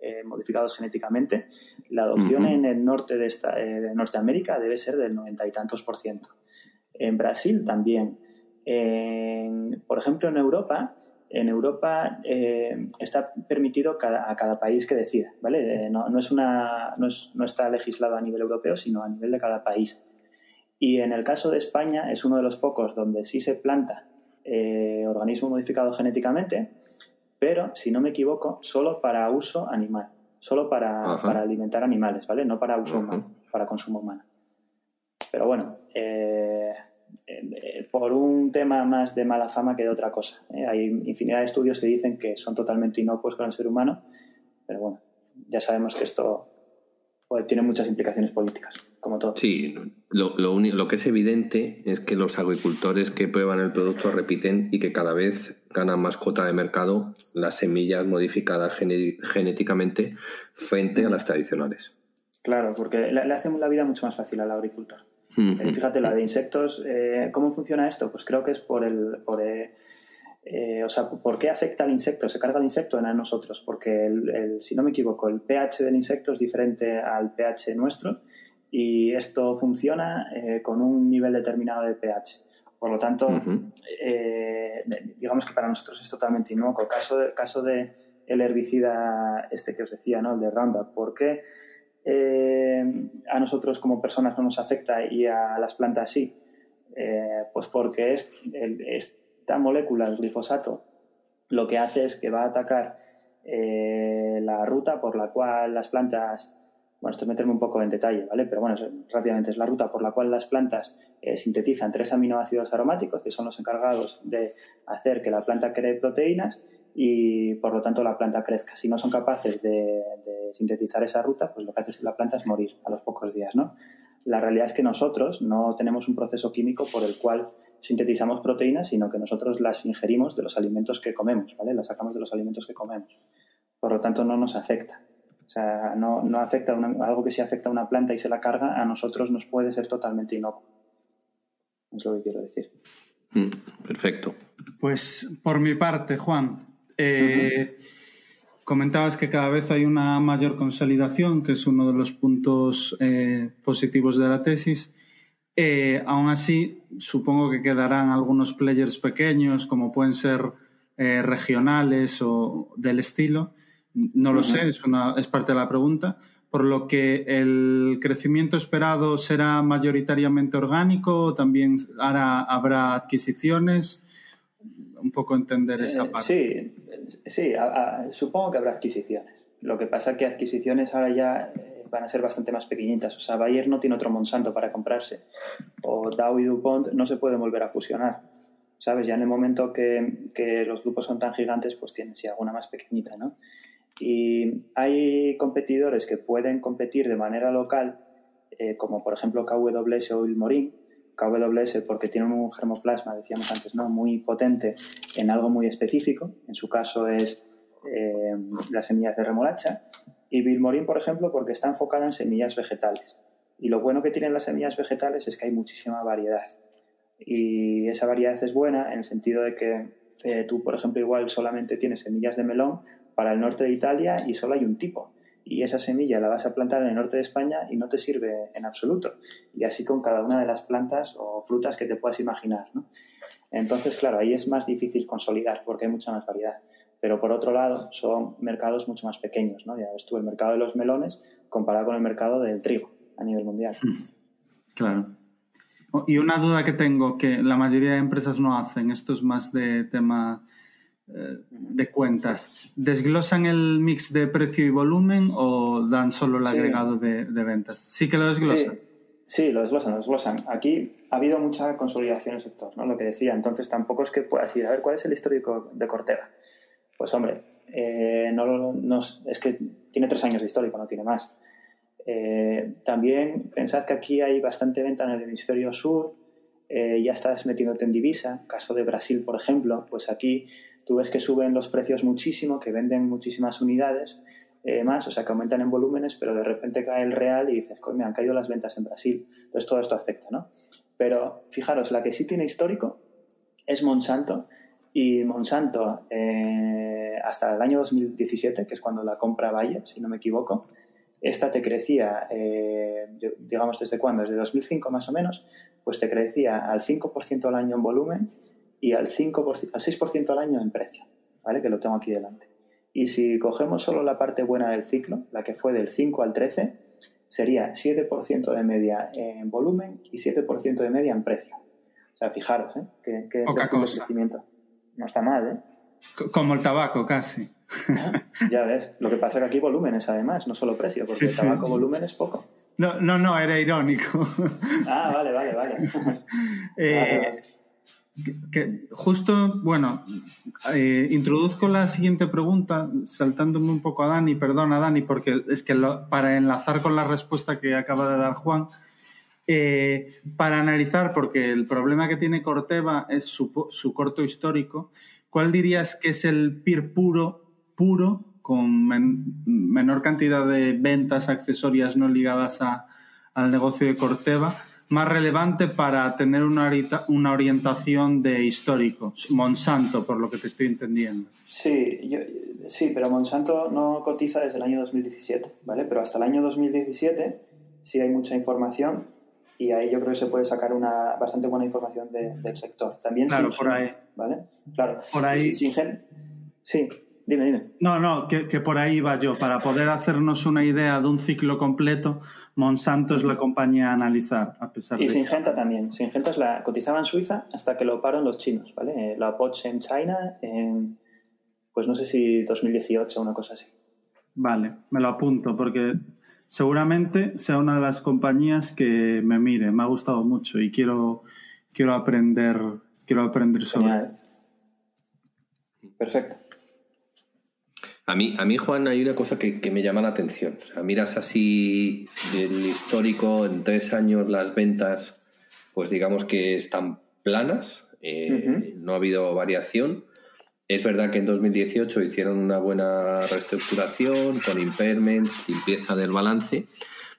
eh, modificados genéticamente, la adopción en el norte de, esta, eh, Norteamérica debe ser del noventa y tantos por ciento. En Brasil también. Por ejemplo, en Europa, en Europa está permitido a cada país que decida, ¿vale? No, es una, no, no está legislado a nivel europeo, sino a nivel de cada país. Y en el caso de España es uno de los pocos donde sí se planta eh, organismo modificado genéticamente, pero, si no me equivoco, solo para uso animal, solo para, alimentar animales, ¿vale? No para uso humano, para consumo humano. Pero bueno, eh, eh, por un tema más de mala fama que de otra cosa. Hay infinidad de estudios que dicen que son totalmente inocuos con el ser humano, pero bueno, ya sabemos que esto pues, tiene muchas implicaciones políticas como todo.
Sí, lo, lo, lo, que es evidente es que los agricultores que prueban el producto repiten y que cada vez ganan más cuota de mercado las semillas modificadas genéticamente frente a las tradicionales.
Claro, porque le, hacen la vida mucho más fácil al agricultor. Eh, fíjate, la de insectos, eh, ¿cómo funciona esto? Pues creo que es por el... Por, eh, o sea, ¿por qué afecta al insecto? ¿Se carga el insecto en a nosotros? Porque, el, si no me equivoco, el pH del insecto es diferente al pH nuestro y esto funciona eh, con un nivel determinado de pH. Por lo tanto, eh, digamos que para nosotros es totalmente inocuo. Caso caso de el herbicida este que os decía, ¿no? el de Roundup, ¿por qué eh, a nosotros como personas no nos afecta y a las plantas sí? pues porque es, esta molécula, el glifosato, lo que hace es que va a atacar la ruta por la cual las plantas bueno, esto es meterme un poco en detalle, ¿vale? Pero bueno, rápidamente es la ruta por la cual las plantas eh, sintetizan tres aminoácidos aromáticos, que son los encargados de hacer que la planta cree proteínas y por lo tanto la planta crezca. Si no son capaces de, sintetizar esa ruta, pues lo que hace la planta es morir a los pocos días, ¿no? La realidad es que nosotros no tenemos un proceso químico por el cual sintetizamos proteínas, sino que nosotros las ingerimos de los alimentos que comemos, ¿vale? Las sacamos de los alimentos que comemos. Por lo tanto, no nos afecta. O sea, no, no afecta algo que si afecta a una planta y se la carga, a nosotros nos puede ser totalmente inocuo. Es lo que quiero decir.
Mm, perfecto.
Pues por mi parte, Juan, eh, comentabas que cada vez hay una mayor consolidación, que es uno de los puntos eh, positivos de la tesis. Eh, aún así, supongo que quedarán algunos players pequeños, como pueden ser regionales o del estilo. No lo sé, es, una, es parte de la pregunta. Por lo que el crecimiento esperado será mayoritariamente orgánico, también habrá adquisiciones. Un poco entender eh, esa
parte. Sí, sí supongo que habrá adquisiciones. Lo que pasa es que adquisiciones ahora ya eh, van a ser bastante más pequeñitas. O sea, Bayer no tiene otro Monsanto para comprarse. O Dow y DuPont no se pueden volver a fusionar. ¿Sabes? Ya en el momento que, que los grupos son tan gigantes, pues tienen sí alguna más pequeñita, ¿no? Y hay competidores que pueden competir de manera local, eh, como por ejemplo KWS o Ilmorin. KWS porque tiene un germoplasma, decíamos antes, ¿no? muy potente en algo muy específico. En su caso es eh, las semillas de remolacha. Y Vilmorin, por ejemplo, porque está enfocada en semillas vegetales. Y lo bueno que tienen las semillas vegetales es que hay muchísima variedad. Y esa variedad es buena en el sentido de que eh, tú, por ejemplo, igual solamente tienes semillas de melón, para el norte de Italia y solo hay un tipo. Y esa semilla la vas a plantar en el norte de España y no te sirve en absoluto. Y así con cada una de las plantas o frutas que te puedas imaginar. Entonces, claro, ahí es más difícil consolidar porque hay mucha más variedad. Pero por otro lado, son mercados mucho más pequeños. ¿no? Ya ves tú, el mercado de los melones comparado con el mercado del trigo a nivel mundial.
Claro. Y una duda que tengo, que la mayoría de empresas no hacen, esto es más de tema de cuentas, ¿desglosan el mix de precio y volumen o dan solo el agregado de, ventas? Sí que lo desglosan.
Sí. lo desglosan, lo desglosan. Aquí ha habido mucha consolidación en el sector, ¿no? Lo que decía, entonces tampoco es que puedas ir a ver cuál es el histórico de Corteva. Pues hombre, eh, no, no, es que tiene tres años de histórico, no tiene más. Eh, también pensad que aquí hay bastante venta en el hemisferio sur, eh, ya estás metiéndote en divisa, caso de Brasil, por ejemplo, pues aquí tú ves que suben los precios muchísimo, que venden muchísimas unidades más, o sea, que aumentan en volúmenes, pero de repente cae el real y dices, me han caído las ventas en Brasil. Entonces todo esto afecta, ¿no? Pero fijaros, la que sí tiene histórico es Monsanto, y Monsanto, eh, hasta el año 2017, que es cuando la compra Bayer, si no me equivoco, esta te crecía, eh, digamos, ¿desde cuándo? Desde 2005 más o menos, pues te crecía al 5% al año en volumen y al, 5%, al 6% al año en precio, ¿vale? Que lo tengo aquí delante. Y si cogemos solo la parte buena del ciclo, la que fue del 5 al 13, sería 7% de media en volumen y 7% de media en precio. O sea, fijaros, ¿eh? Que, que crecimiento. No está mal, ¿eh?
Como el tabaco, casi.
ya ves. Lo que pasa es que aquí volúmenes, además, no solo precio, porque el tabaco volumen es poco.
No, no, no, era irónico.
ah, vale, vale, vale.
Eh, justo, bueno, eh, introduzco la siguiente pregunta, saltándome un poco a Dani, perdona Dani, porque es que para enlazar con la respuesta que acaba de dar Juan, eh, para analizar, porque el problema que tiene Corteva es su, corto histórico, ¿cuál dirías que es el PIR puro, puro con menor cantidad de ventas accesorias no ligadas al negocio de Corteva, más relevante para tener una, una orientación de histórico? Monsanto, por lo que te estoy entendiendo.
Sí, sí, pero Monsanto no cotiza desde el año 2017, ¿vale? Pero hasta el año 2017 sí hay mucha información y ahí yo creo que se puede sacar una bastante buena información del sector. También
claro, por ahí.
¿Vale? Claro.
Por ahí.
sí, dime, dime.
No, no, que, por ahí va yo. Para poder hacernos una idea de un ciclo completo, Monsanto es la compañía a analizar, a pesar
y
de.
Y Singenta también. Singenta es la cotizaba en Suiza hasta que lo pararon los chinos, ¿vale? La POCH en China en, pues no sé si 2018 o una cosa así.
Vale, me lo apunto porque seguramente sea una de las compañías que me mire. Me ha gustado mucho y quiero, quiero aprender, quiero aprender sobre.
Perfecto.
A mí, a mí, Juan, hay una cosa que, me llama la atención. O sea, miras así el histórico, en tres años las ventas, pues digamos que están planas, eh, no ha habido variación. Es verdad que en 2018 hicieron una buena reestructuración con impairments, limpieza del balance,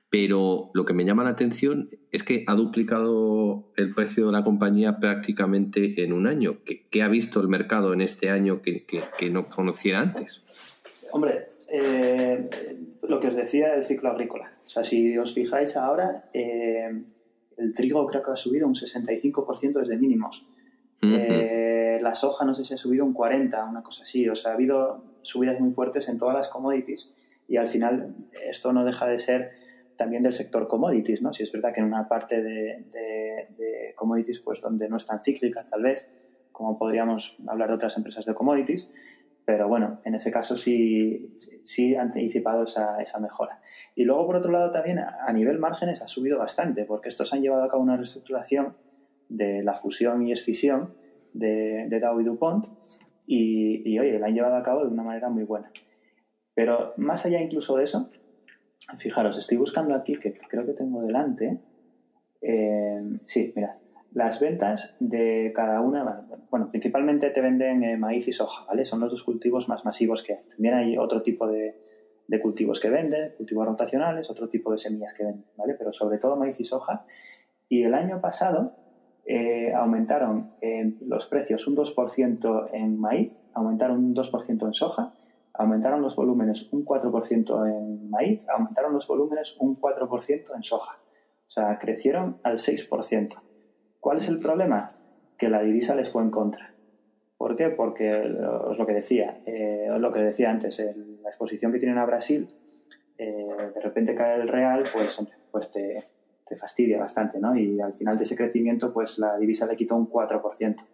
pero lo que me llama la atención es que ha duplicado el precio de la compañía prácticamente en un año. ¿Qué, ha visto el mercado en este año que, no conociera antes?
Hombre, eh, lo que os decía del ciclo agrícola. O sea, si os fijáis ahora, eh, el trigo creo que ha subido un 65% desde mínimos. Eh, la soja no sé si ha subido un 40, una cosa así. O sea, ha habido subidas muy fuertes en todas las commodities y al final esto no deja de ser también del sector commodities, ¿no? Si es verdad que en una parte de, commodities pues donde no es tan cíclica tal vez, como podríamos hablar de otras empresas de commodities, pero bueno, en ese caso sí, sí han anticipado esa, esa mejora. Y luego, por otro lado, también a nivel márgenes ha subido bastante, porque estos han llevado a cabo una reestructuración de la fusión y escisión de, de Dow y DuPont y, y, oye, la han llevado a cabo de una manera muy buena. Pero más allá incluso de eso, fijaros, estoy buscando aquí, que creo que tengo delante, eh, sí, mira, las ventas de cada una, bueno, principalmente te venden eh, maíz y soja, ¿vale? Son los dos cultivos más masivos que hay. También hay otro tipo de, de cultivos que venden, cultivos rotacionales, otro tipo de semillas que venden, ¿vale? Pero sobre todo maíz y soja. Y el año pasado eh, aumentaron los precios un 2% en maíz, aumentaron un 2% en soja, aumentaron los volúmenes un 4% en maíz, aumentaron los volúmenes un 4% en soja. O sea, crecieron al 6%. ¿Cuál es el problema? Que la divisa les fue en contra. ¿Por qué? Porque es lo que decía, eh, lo que decía antes, la exposición que tienen a Brasil, eh, de repente cae el real, pues, pues te, te fastidia bastante, ¿no? Y al final de ese crecimiento, pues la divisa le quitó un 4%.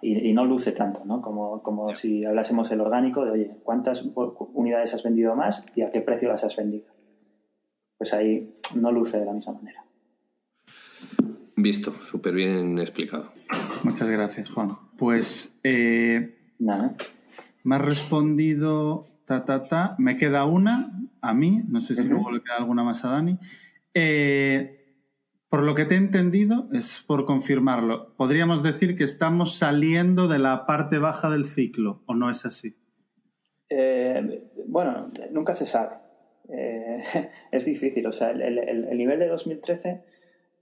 y, no luce tanto, ¿no? Como, como si hablásemos el orgánico de, oye, ¿cuántas unidades has vendido más y a qué precio las has vendido? Pues ahí no luce de la misma manera.
Visto, súper bien explicado.
Muchas gracias, Juan. Pues eh,
Nada.
Me ha respondido ta, ta, ta. Me queda una a mí, no sé si luego le queda alguna más a Dani. Eh, por lo que te he entendido, es por confirmarlo, podríamos decir que estamos saliendo de la parte baja del ciclo, ¿o no es así?
Eh, bueno, nunca se sabe. Eh, es difícil. O sea, el, el, nivel de 2013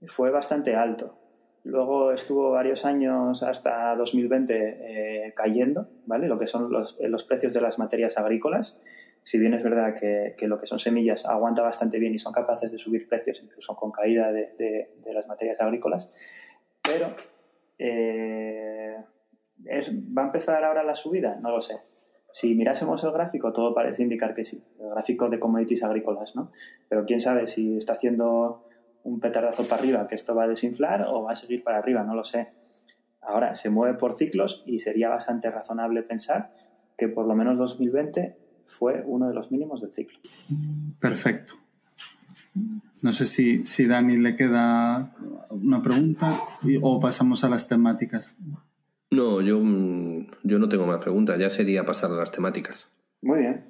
fue bastante alto. Luego estuvo varios años hasta 2020 eh, cayendo, ¿vale? Lo que son los, los, precios de las materias agrícolas. Si bien es verdad que, que, lo que son semillas aguanta bastante bien y son capaces de subir precios incluso con caída de, de, las materias agrícolas, pero eh, es, ¿va a empezar ahora la subida? No lo sé. Si mirásemos el gráfico, todo parece indicar que sí, el gráfico de commodities agrícolas, ¿no? Pero quién sabe si está haciendo un petardazo para arriba, que esto va a desinflar o va a seguir para arriba, no lo sé. Ahora, se mueve por ciclos y sería bastante razonable pensar que por lo menos 2020 fue uno de los mínimos del ciclo.
Perfecto. No sé si, si Dani le queda una pregunta o pasamos a las temáticas.
No, yo, yo no tengo más preguntas, ya sería pasar a las temáticas.
Muy bien.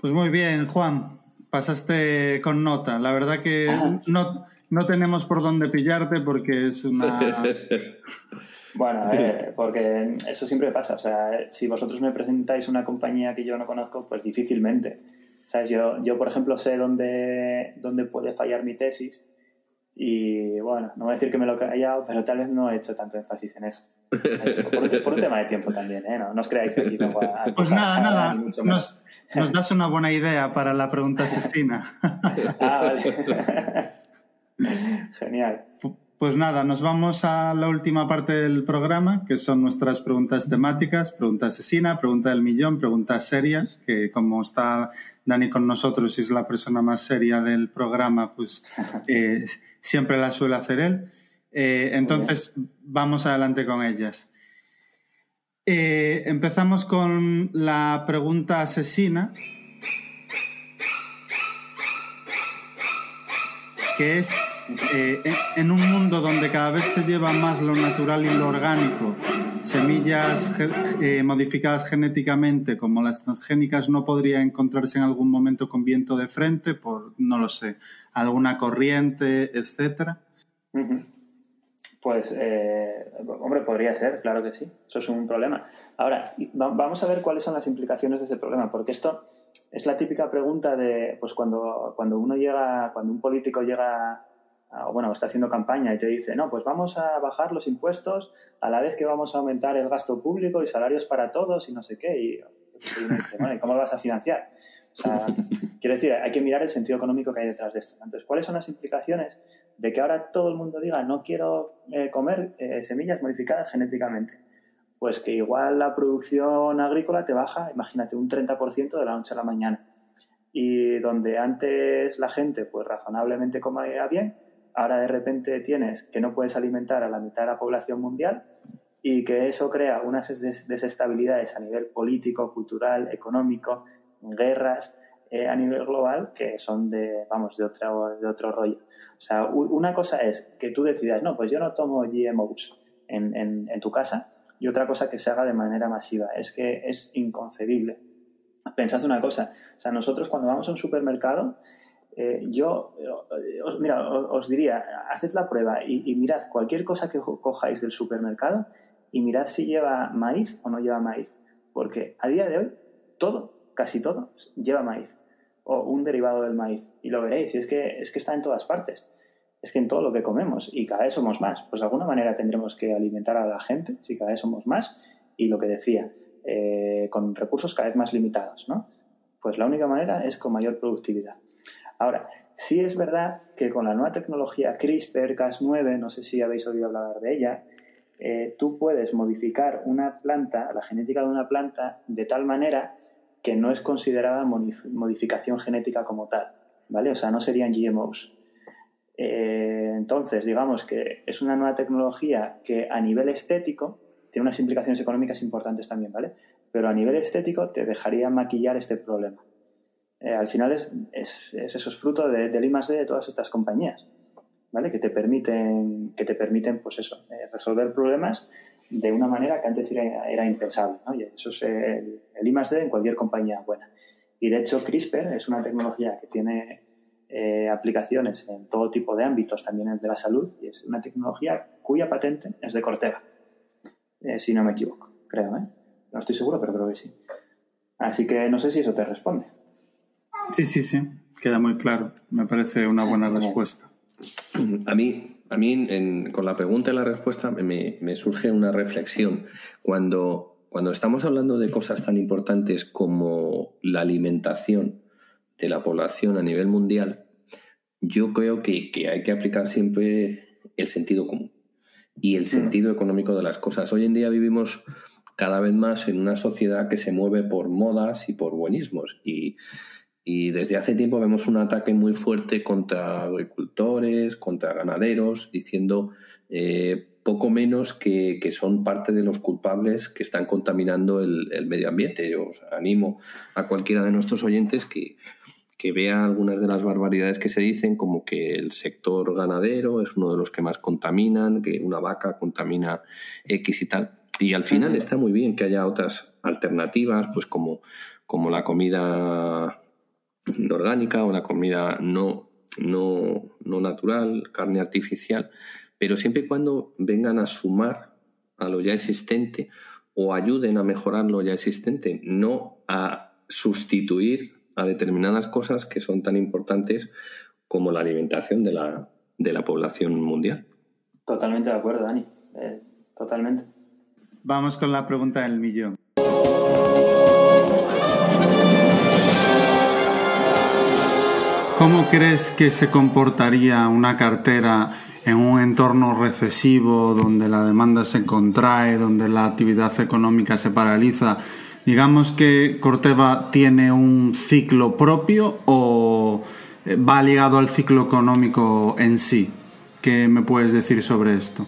Pues muy bien, Juan pasaste con nota. La verdad que no, no tenemos por dónde pillarte porque es una...
Bueno, porque eso siempre pasa. O sea, si vosotros me presentáis una compañía que yo no conozco, pues difícilmente. ¿Sabes? Yo, yo, por ejemplo, sé dónde, dónde puede fallar mi tesis y bueno, no voy a decir que me lo he callado, pero tal vez no he hecho tanto énfasis en eso. Por, un, tema de tiempo también, ¿eh? No, os creáis que aquí
Pues nada, nada, nos, nos, das una buena idea para la pregunta asesina.
ah, vale. Genial.
Pues nada, nos vamos a la última parte del programa, que son nuestras preguntas temáticas, pregunta asesina, pregunta del millón, preguntas serias, que como está Dani con nosotros y es la persona más seria del programa, pues eh, siempre la suele hacer él. Eh, entonces, vamos adelante con ellas. Eh, empezamos con la pregunta asesina, que es eh, en un mundo donde cada vez se lleva más lo natural y lo orgánico, semillas eh, modificadas genéticamente como las transgénicas no podría encontrarse en algún momento con viento de frente por, no lo sé, alguna corriente, etcétera?
Pues, eh, hombre, podría ser, claro que sí. Eso es un problema. Ahora, vamos a ver cuáles son las implicaciones de ese problema, porque esto es la típica pregunta de, pues cuando, cuando uno llega, cuando un político llega bueno, está haciendo campaña y te dice, no, pues vamos a bajar los impuestos a la vez que vamos a aumentar el gasto público y salarios para todos y no sé qué. Y, ¿cómo lo vas a financiar? O sea, quiero decir, hay que mirar el sentido económico que hay detrás de esto. Entonces, ¿cuáles son las implicaciones de que ahora todo el mundo diga, no quiero eh, comer eh, semillas modificadas genéticamente? Pues que igual la producción agrícola te baja, imagínate, un 30% de la noche a la mañana. Y donde antes la gente, pues razonablemente comía bien, ahora de repente tienes que no puedes alimentar a la mitad de la población mundial y que eso crea unas desestabilidades a nivel político, cultural, económico, guerras eh, a nivel global que son de, vamos, de otro, de otro rollo. O sea, una cosa es que tú decidas, no, pues yo no tomo GMOs en, en, en tu casa y otra cosa que se haga de manera masiva. Es que es inconcebible. Pensad una cosa, o sea, nosotros cuando vamos a un supermercado eh, yo, eh, os, mira, os, diría, haced la prueba y, mirad cualquier cosa que cojáis del supermercado y mirad si lleva maíz o no lleva maíz. Porque a día de hoy, todo, casi todo, lleva maíz o un derivado del maíz. Y lo veréis, y es que, es que está en todas partes. Es que en todo lo que comemos y cada vez somos más. Pues de alguna manera tendremos que alimentar a la gente si cada vez somos más. Y lo que decía, eh, con recursos cada vez más limitados, ¿no? Pues la única manera es con mayor productividad. Ahora, sí es verdad que con la nueva tecnología CRISPR, Cas9, no sé si habéis oído hablar de ella, eh, tú puedes modificar una planta, la genética de una planta, de tal manera que no es considerada modificación genética como tal, ¿vale? O sea, no serían GMOs. Eh, entonces, digamos que es una nueva tecnología que a nivel estético tiene unas implicaciones económicas importantes también, ¿vale? Pero a nivel estético te dejaría maquillar este problema. Eh, al final es, es, eso, es fruto de, del I de todas estas compañías, ¿vale? Que te permiten, que te permiten pues eso, eh, resolver problemas de una manera que antes era, impensable. ¿no? Y eso es el, el I +D en cualquier compañía buena. Y de hecho CRISPR es una tecnología que tiene eh, aplicaciones en todo tipo de ámbitos, también el de la salud, y es una tecnología cuya patente es de Corteva, eh, si no me equivoco, creo. ¿eh? No estoy seguro, pero creo que sí. Así que no sé si eso te responde.
Sí, sí, sí, queda muy claro. Me parece una buena respuesta.
A mí, a mí con la pregunta y la respuesta me, me surge una reflexión. Cuando, cuando estamos hablando de cosas tan importantes como la alimentación, de la población a nivel mundial, yo creo que, hay que aplicar siempre el sentido común y el mm. sentido económico de las cosas. Hoy en día vivimos cada vez más en una sociedad que se mueve por modas y por buenismos y, desde hace tiempo vemos un ataque muy fuerte contra agricultores, contra ganaderos, diciendo eh, poco menos que, son parte de los culpables que están contaminando el, el medio ambiente. Yo os animo a cualquiera de nuestros oyentes que, que vea algunas de las barbaridades que se dicen, como que el sector ganadero es uno de los que más contaminan, que una vaca contamina X y tal. Y al final está muy bien que haya otras alternativas, pues como, como la comida orgánica o la comida no, no, no natural, carne artificial, pero siempre y cuando vengan a sumar a lo ya existente o ayuden a mejorar lo ya existente, no a sustituir a determinadas cosas que son tan importantes como la alimentación de la, de la población mundial.
Totalmente de acuerdo, Dani. Eh, totalmente.
Vamos con la pregunta del millón. ¿Cómo crees que se comportaría una cartera en un entorno recesivo donde la demanda se contrae, donde la actividad económica se paraliza digamos que Corteva tiene un ciclo propio o eh, va ligado al ciclo económico en sí. ¿Qué me puedes decir sobre esto?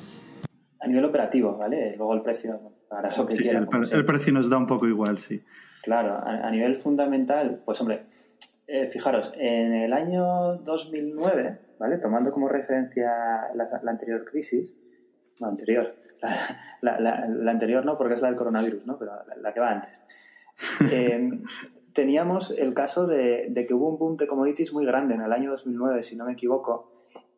A nivel operativo, ¿vale? Luego el precio, para lo que sí,
el, precio nos da un poco igual, sí.
Claro, a, nivel fundamental, pues hombre, eh, fijaros, en el año 2009, ¿vale? Tomando como referencia la, la anterior crisis, no, anterior, la, anterior no, porque es la del coronavirus, ¿no? pero la, que va antes. Em, teníamos el caso de, que hubo un boom de commodities muy grande en el año 2009, si no me equivoco,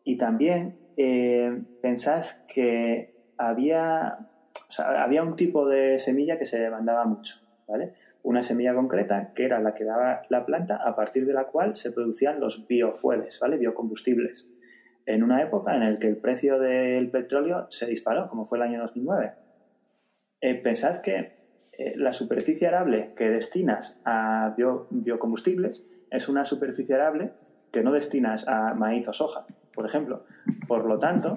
y también eh, pensad que había, había un tipo de semilla que se demandaba mucho, ¿vale? Una semilla concreta que era la que daba la planta a partir de la cual se producían los biofueles, ¿vale? Biocombustibles en una época en la que el precio del petróleo se disparó, como fue el año 2009. Eh, pensad que eh, la superficie arable que destinas a biocombustibles es una superficie arable que no destinas a maíz o soja, por ejemplo. Por lo tanto,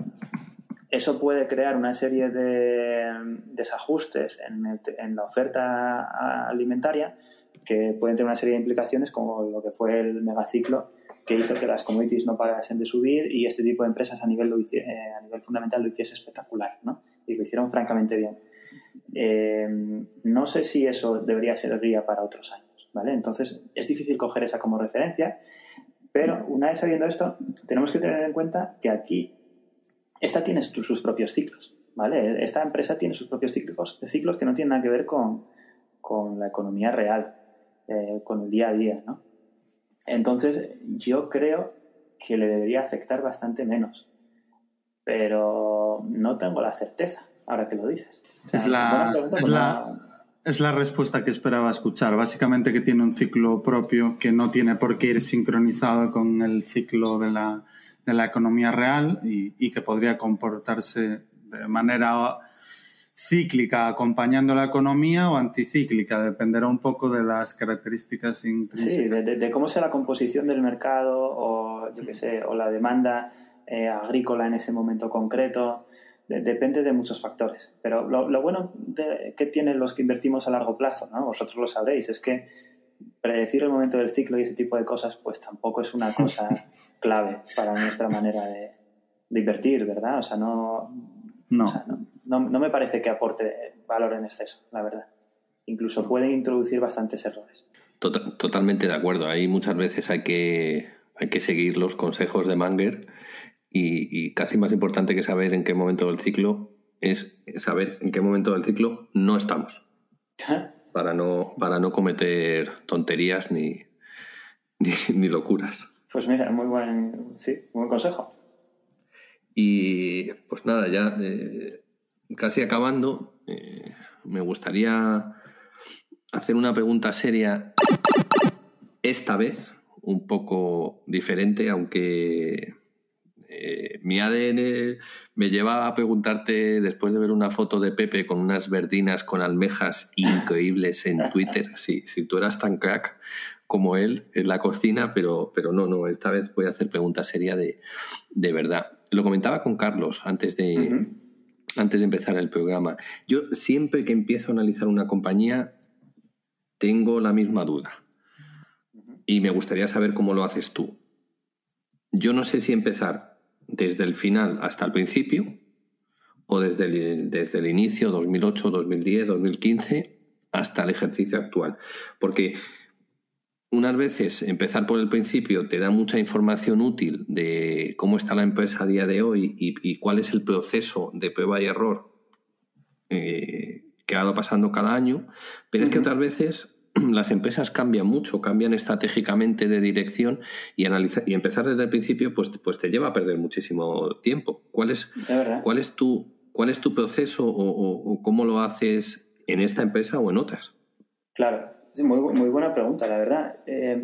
eso puede crear una serie de desajustes en, la oferta alimentaria que pueden tener una serie de implicaciones como lo que fue el megaciclo que hizo que las commodities no parasen de subir y este tipo de empresas a nivel, eh, fundamental lo hiciese espectacular, ¿no? Y lo hicieron francamente bien. Eh, no sé si eso debería ser guía para otros años, ¿vale? Entonces, es difícil coger esa como referencia, pero una vez sabiendo esto, tenemos que tener en cuenta que aquí esta tiene sus propios ciclos, ¿vale? Esta empresa tiene sus propios ciclos, ciclos que no tienen nada que ver con, con la economía real, eh, con el día a día, ¿no? Entonces, yo creo que le debería afectar bastante menos. Pero no tengo la certeza, ahora que lo dices.
es, la, es, la, respuesta que esperaba escuchar. Básicamente que tiene un ciclo propio que no tiene por qué ir sincronizado con el ciclo de la, de la economía real y, y que podría comportarse de manera cíclica acompañando la economía o anticíclica, dependerá un poco de las características
intrínsecas. Sí, de, cómo sea la composición del mercado o, yo qué sé, o la demanda eh, agrícola en ese momento concreto. depende de muchos factores. Pero lo, bueno que tienen los que invertimos a largo plazo, ¿no? vosotros lo sabréis, es que predecir el momento del ciclo y ese tipo de cosas, pues tampoco es una cosa clave para nuestra manera de, invertir, ¿verdad? O sea, no,
no
no, me parece que aporte valor en exceso, la verdad. Incluso pueden introducir bastantes errores.
Tota-, totalmente de acuerdo. Ahí muchas veces hay que, hay que seguir los consejos de Manger y, casi más importante que saber en qué momento del ciclo es saber en qué momento del ciclo no estamos. para no, para no cometer tonterías ni, ni, locuras.
Pues mira, muy buen, sí, buen consejo.
Y pues nada, ya eh, casi acabando, eh, me gustaría hacer una pregunta seria, esta vez un poco diferente, aunque eh, mi ADN me lleva a preguntarte, después de ver una foto de Pepe con unas verdinas con almejas increíbles en Twitter, si, si tú eras tan crack como él en la cocina, pero, pero no, no, esta vez voy a hacer pregunta seria de, de verdad. Lo comentaba con Carlos antes de, antes de empezar el programa. Yo siempre que empiezo a analizar una compañía tengo la misma duda y me gustaría saber cómo lo haces tú. Yo no sé si empezar desde el final hasta el principio o desde el, desde el inicio, 2008, 2010, 2015, hasta el ejercicio actual. Porque unas veces empezar por el principio te da mucha información útil de cómo está la empresa a día de hoy y, cuál es el proceso de prueba y error eh, que ha ido pasando cada año, pero es que otras veces las empresas cambian mucho, cambian estratégicamente de dirección y, analizar, y empezar desde el principio pues, pues te lleva a perder muchísimo tiempo. ¿Cuál es, cuál es, tu, cuál es tu proceso o cómo lo haces en esta empresa o en otras?
Claro, Sí, muy, muy buena pregunta, la verdad. Eh,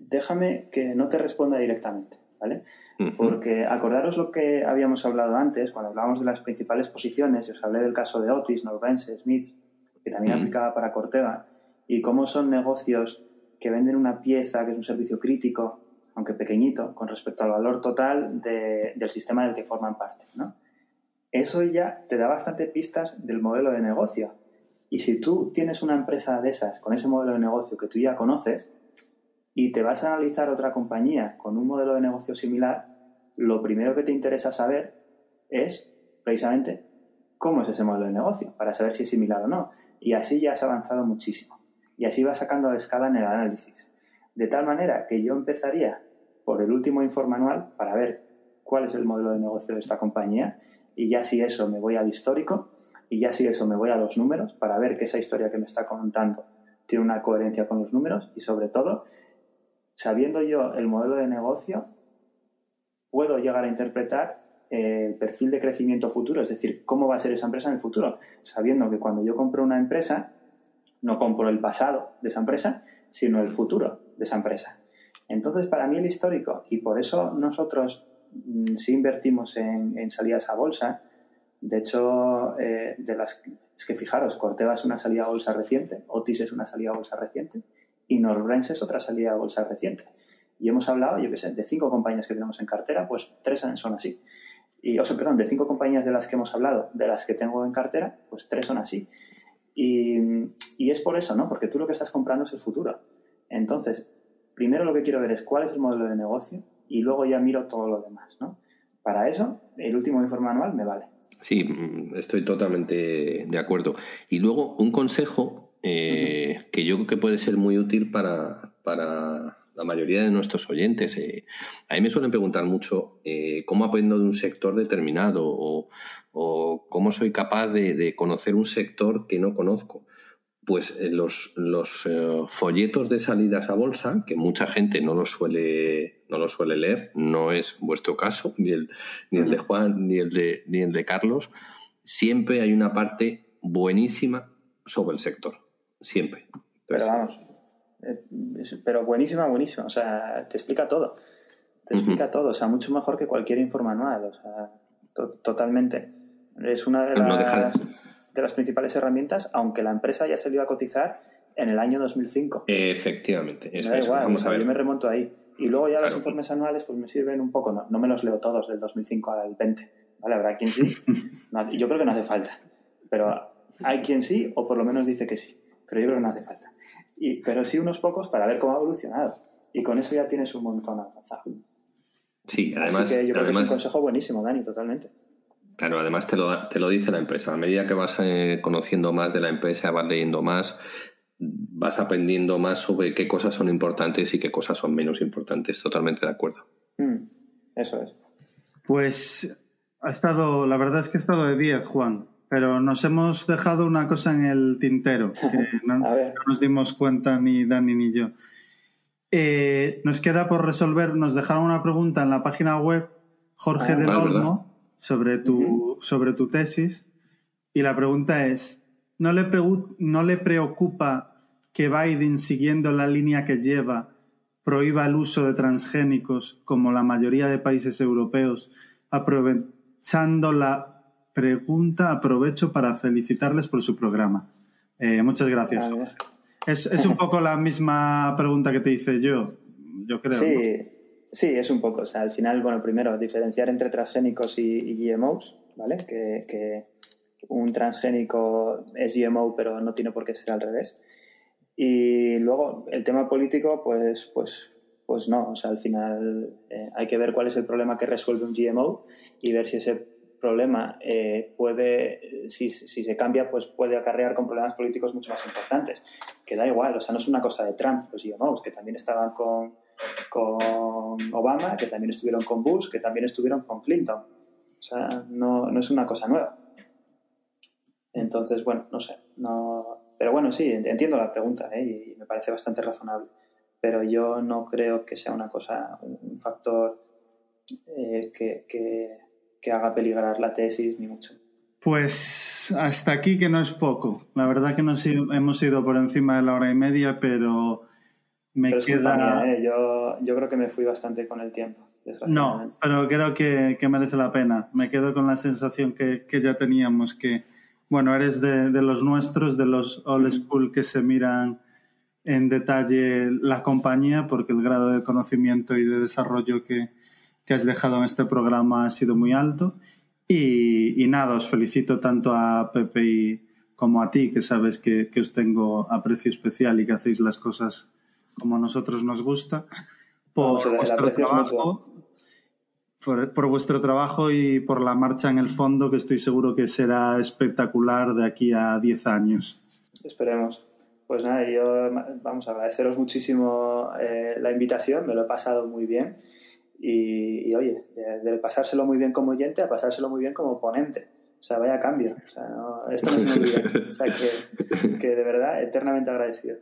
déjame que no te responda directamente, ¿vale? Porque acordaros lo que habíamos hablado antes, cuando hablábamos de las principales posiciones, os hablé del caso de Otis, Norvense, Smith, que también aplicaba para Corteva, y cómo son negocios que venden una pieza que es un servicio crítico, aunque pequeñito, con respecto al valor total del sistema del que forman parte. Eso ya te da bastante pistas del modelo de negocio y si tú tienes una empresa de esas con ese modelo de negocio que tú ya conoces y te vas a analizar otra compañía con un modelo de negocio similar, lo primero que te interesa saber es precisamente cómo es ese modelo de negocio, para saber si es similar o no. Y así ya has avanzado muchísimo. Y así vas sacando la escala en el análisis. De tal manera que yo empezaría por el último informe anual para ver cuál es el modelo de negocio de esta compañía y ya si eso me voy al histórico y ya si eso me voy a los números para ver que esa historia que me está contando tiene una coherencia con los números y sobre todo, sabiendo yo el modelo de negocio, puedo llegar a interpretar el perfil de crecimiento futuro, es decir, cómo va a ser esa empresa en el futuro, sabiendo que cuando yo compro una empresa, no compro el pasado de esa empresa, sino el futuro de esa empresa. Entonces, para mí el histórico, y por eso nosotros mm, si invertimos en, en salidas a bolsa, de hecho, eh, de las, es que fijaros, Corteva es una salida a bolsa reciente, Otis es una salida a bolsa reciente y Norbrense es otra salida a bolsa reciente. Y hemos hablado, yo qué sé, de cinco compañías que tenemos en cartera, pues tres son así. Y, o sea, perdón, de cinco compañías de las que hemos hablado, de las que tengo en cartera, pues tres son así. Y, y es por eso, ¿no? Porque tú lo que estás comprando es el futuro. Entonces, primero lo que quiero ver es cuál es el modelo de negocio y luego ya miro todo lo demás, ¿no? Para eso, el último informe anual me vale.
Sí, estoy totalmente de acuerdo. Y luego un consejo eh, que yo creo que puede ser muy útil para, para la mayoría de nuestros oyentes. Eh, a mí me suelen preguntar mucho eh, cómo aprendo de un sector determinado o, cómo soy capaz de, conocer un sector que no conozco pues eh, los, los eh, folletos de salidas a bolsa, que mucha gente no lo suele, no lo suele leer, no es vuestro caso, ni el, ni el de Juan, ni el de, ni el de Carlos, siempre hay una parte buenísima sobre el sector. Siempre.
pero vamos, pero buenísima, buenísima. O sea, te explica todo. Te explica todo. O sea, mucho mejor que cualquier informe anual. O sea, totalmente. Es una de las de las principales herramientas, aunque la empresa ya salió a cotizar en el año 2005.
Efectivamente,
eso, me igual, Vamos a ver. yo me remonto ahí. Y luego ya los informes anuales pues me sirven un poco, no, me los leo todos del 2005 al 20, ¿vale? Habrá quien sí, yo creo que no hace falta, pero hay quien sí o por lo menos dice que sí, pero yo creo que no hace falta. Y, pero sí unos pocos para ver cómo ha evolucionado y con eso ya tienes un montón avanzado.
Sí, además... Así
que yo
creo
que es un consejo buenísimo, Dani, totalmente.
Claro, además te lo, te lo dice la empresa. A medida que vas eh, conociendo más de la empresa, vas leyendo más, vas aprendiendo más sobre qué cosas son importantes y qué cosas son menos importantes. Totalmente de acuerdo.
Mm, eso es.
Pues Ha estado, la verdad es que ha estado de 10, Juan, pero nos hemos dejado una cosa en el tintero, que no, nos dimos cuenta ni Dani ni yo. Eh, nos queda por resolver, nos dejaron una pregunta en la página web, Jorge ah, del Olmo, sobre tu, sobre tu tesis, y la pregunta es, ¿no le, ¿no le preocupa que Biden, siguiendo la línea que lleva, prohíba el uso de transgénicos como la mayoría de países europeos, aprovechando la pregunta, aprovecho para felicitarles por su programa. Eh, muchas gracias. Es, es, un poco la misma pregunta que te hice yo, yo creo.
Sí, sí, es un poco. O sea, al final, bueno, primero, diferenciar entre transgénicos y, GMOs, ¿vale? Que, que, un transgénico es GMO, pero no tiene por qué ser al revés. Y luego, el tema político, pues, pues, pues no. O sea, al final eh, hay que ver cuál es el problema que resuelve un GMO y ver si ese problema eh, puede, si, si, se cambia, pues puede acarrear con problemas políticos mucho más importantes. Que da igual, o sea, no es una cosa de Trump, los GMOs, que también estaban con, con Obama, que también estuvieron con Bush, que también estuvieron con Clinton. O sea, no, no es una cosa nueva. Entonces, bueno, no sé. No... Pero bueno, sí, entiendo la pregunta ¿eh? y me parece bastante razonable. Pero yo no creo que sea una cosa, un factor eh, que, que, que haga peligrar la tesis, ni mucho.
Pues hasta aquí que no es poco. La verdad que nos hemos ido por encima de la hora y media, pero me queda...
¿eh? yo, yo creo que me fui bastante con el tiempo.
No, pero creo que, que, merece la pena. Me quedo con la sensación que, que ya teníamos, que bueno, eres de, los nuestros, de los old school que se miran en detalle la compañía, porque el grado de conocimiento y de desarrollo que, has dejado en este programa ha sido muy alto. Y, nada, os felicito tanto a Pepe y, como a ti, que sabes que, que os tengo aprecio especial y que hacéis las cosas como a nosotros nos gusta, por vuestro trabajo por, vuestro trabajo y por la marcha en el fondo, que estoy seguro que será espectacular de aquí a 10 años.
Esperemos. Pues nada, yo vamos a agradeceros muchísimo eh, la invitación, me lo he pasado muy bien. Y, oye, de, pasárselo muy bien como oyente a pasárselo muy bien como ponente. O sea, vaya cambio. O sea, esto no se me olvida. O sea, que, que de verdad, eternamente agradecido.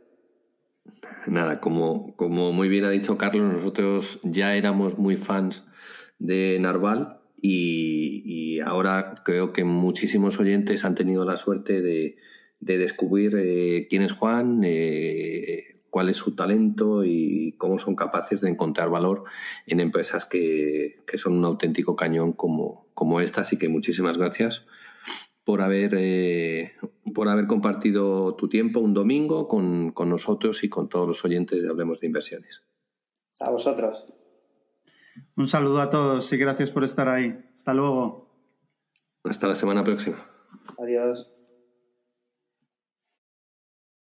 Nada, como, como muy bien ha dicho Carlos, nosotros ya éramos muy fans de Narval y, ahora creo que muchísimos oyentes han tenido la suerte de, descubrir eh, quién es Juan, eh, cuál es su talento y cómo son capaces de encontrar valor en empresas que, son un auténtico cañón como, como esta. Así que muchísimas gracias por haber, eh, por haber compartido tu tiempo un domingo con, con nosotros y con todos los oyentes de Hablemos de Inversiones.
A vosotros.
Un saludo a todos y gracias por estar ahí. Hasta luego.
Hasta la semana próxima.
Adiós.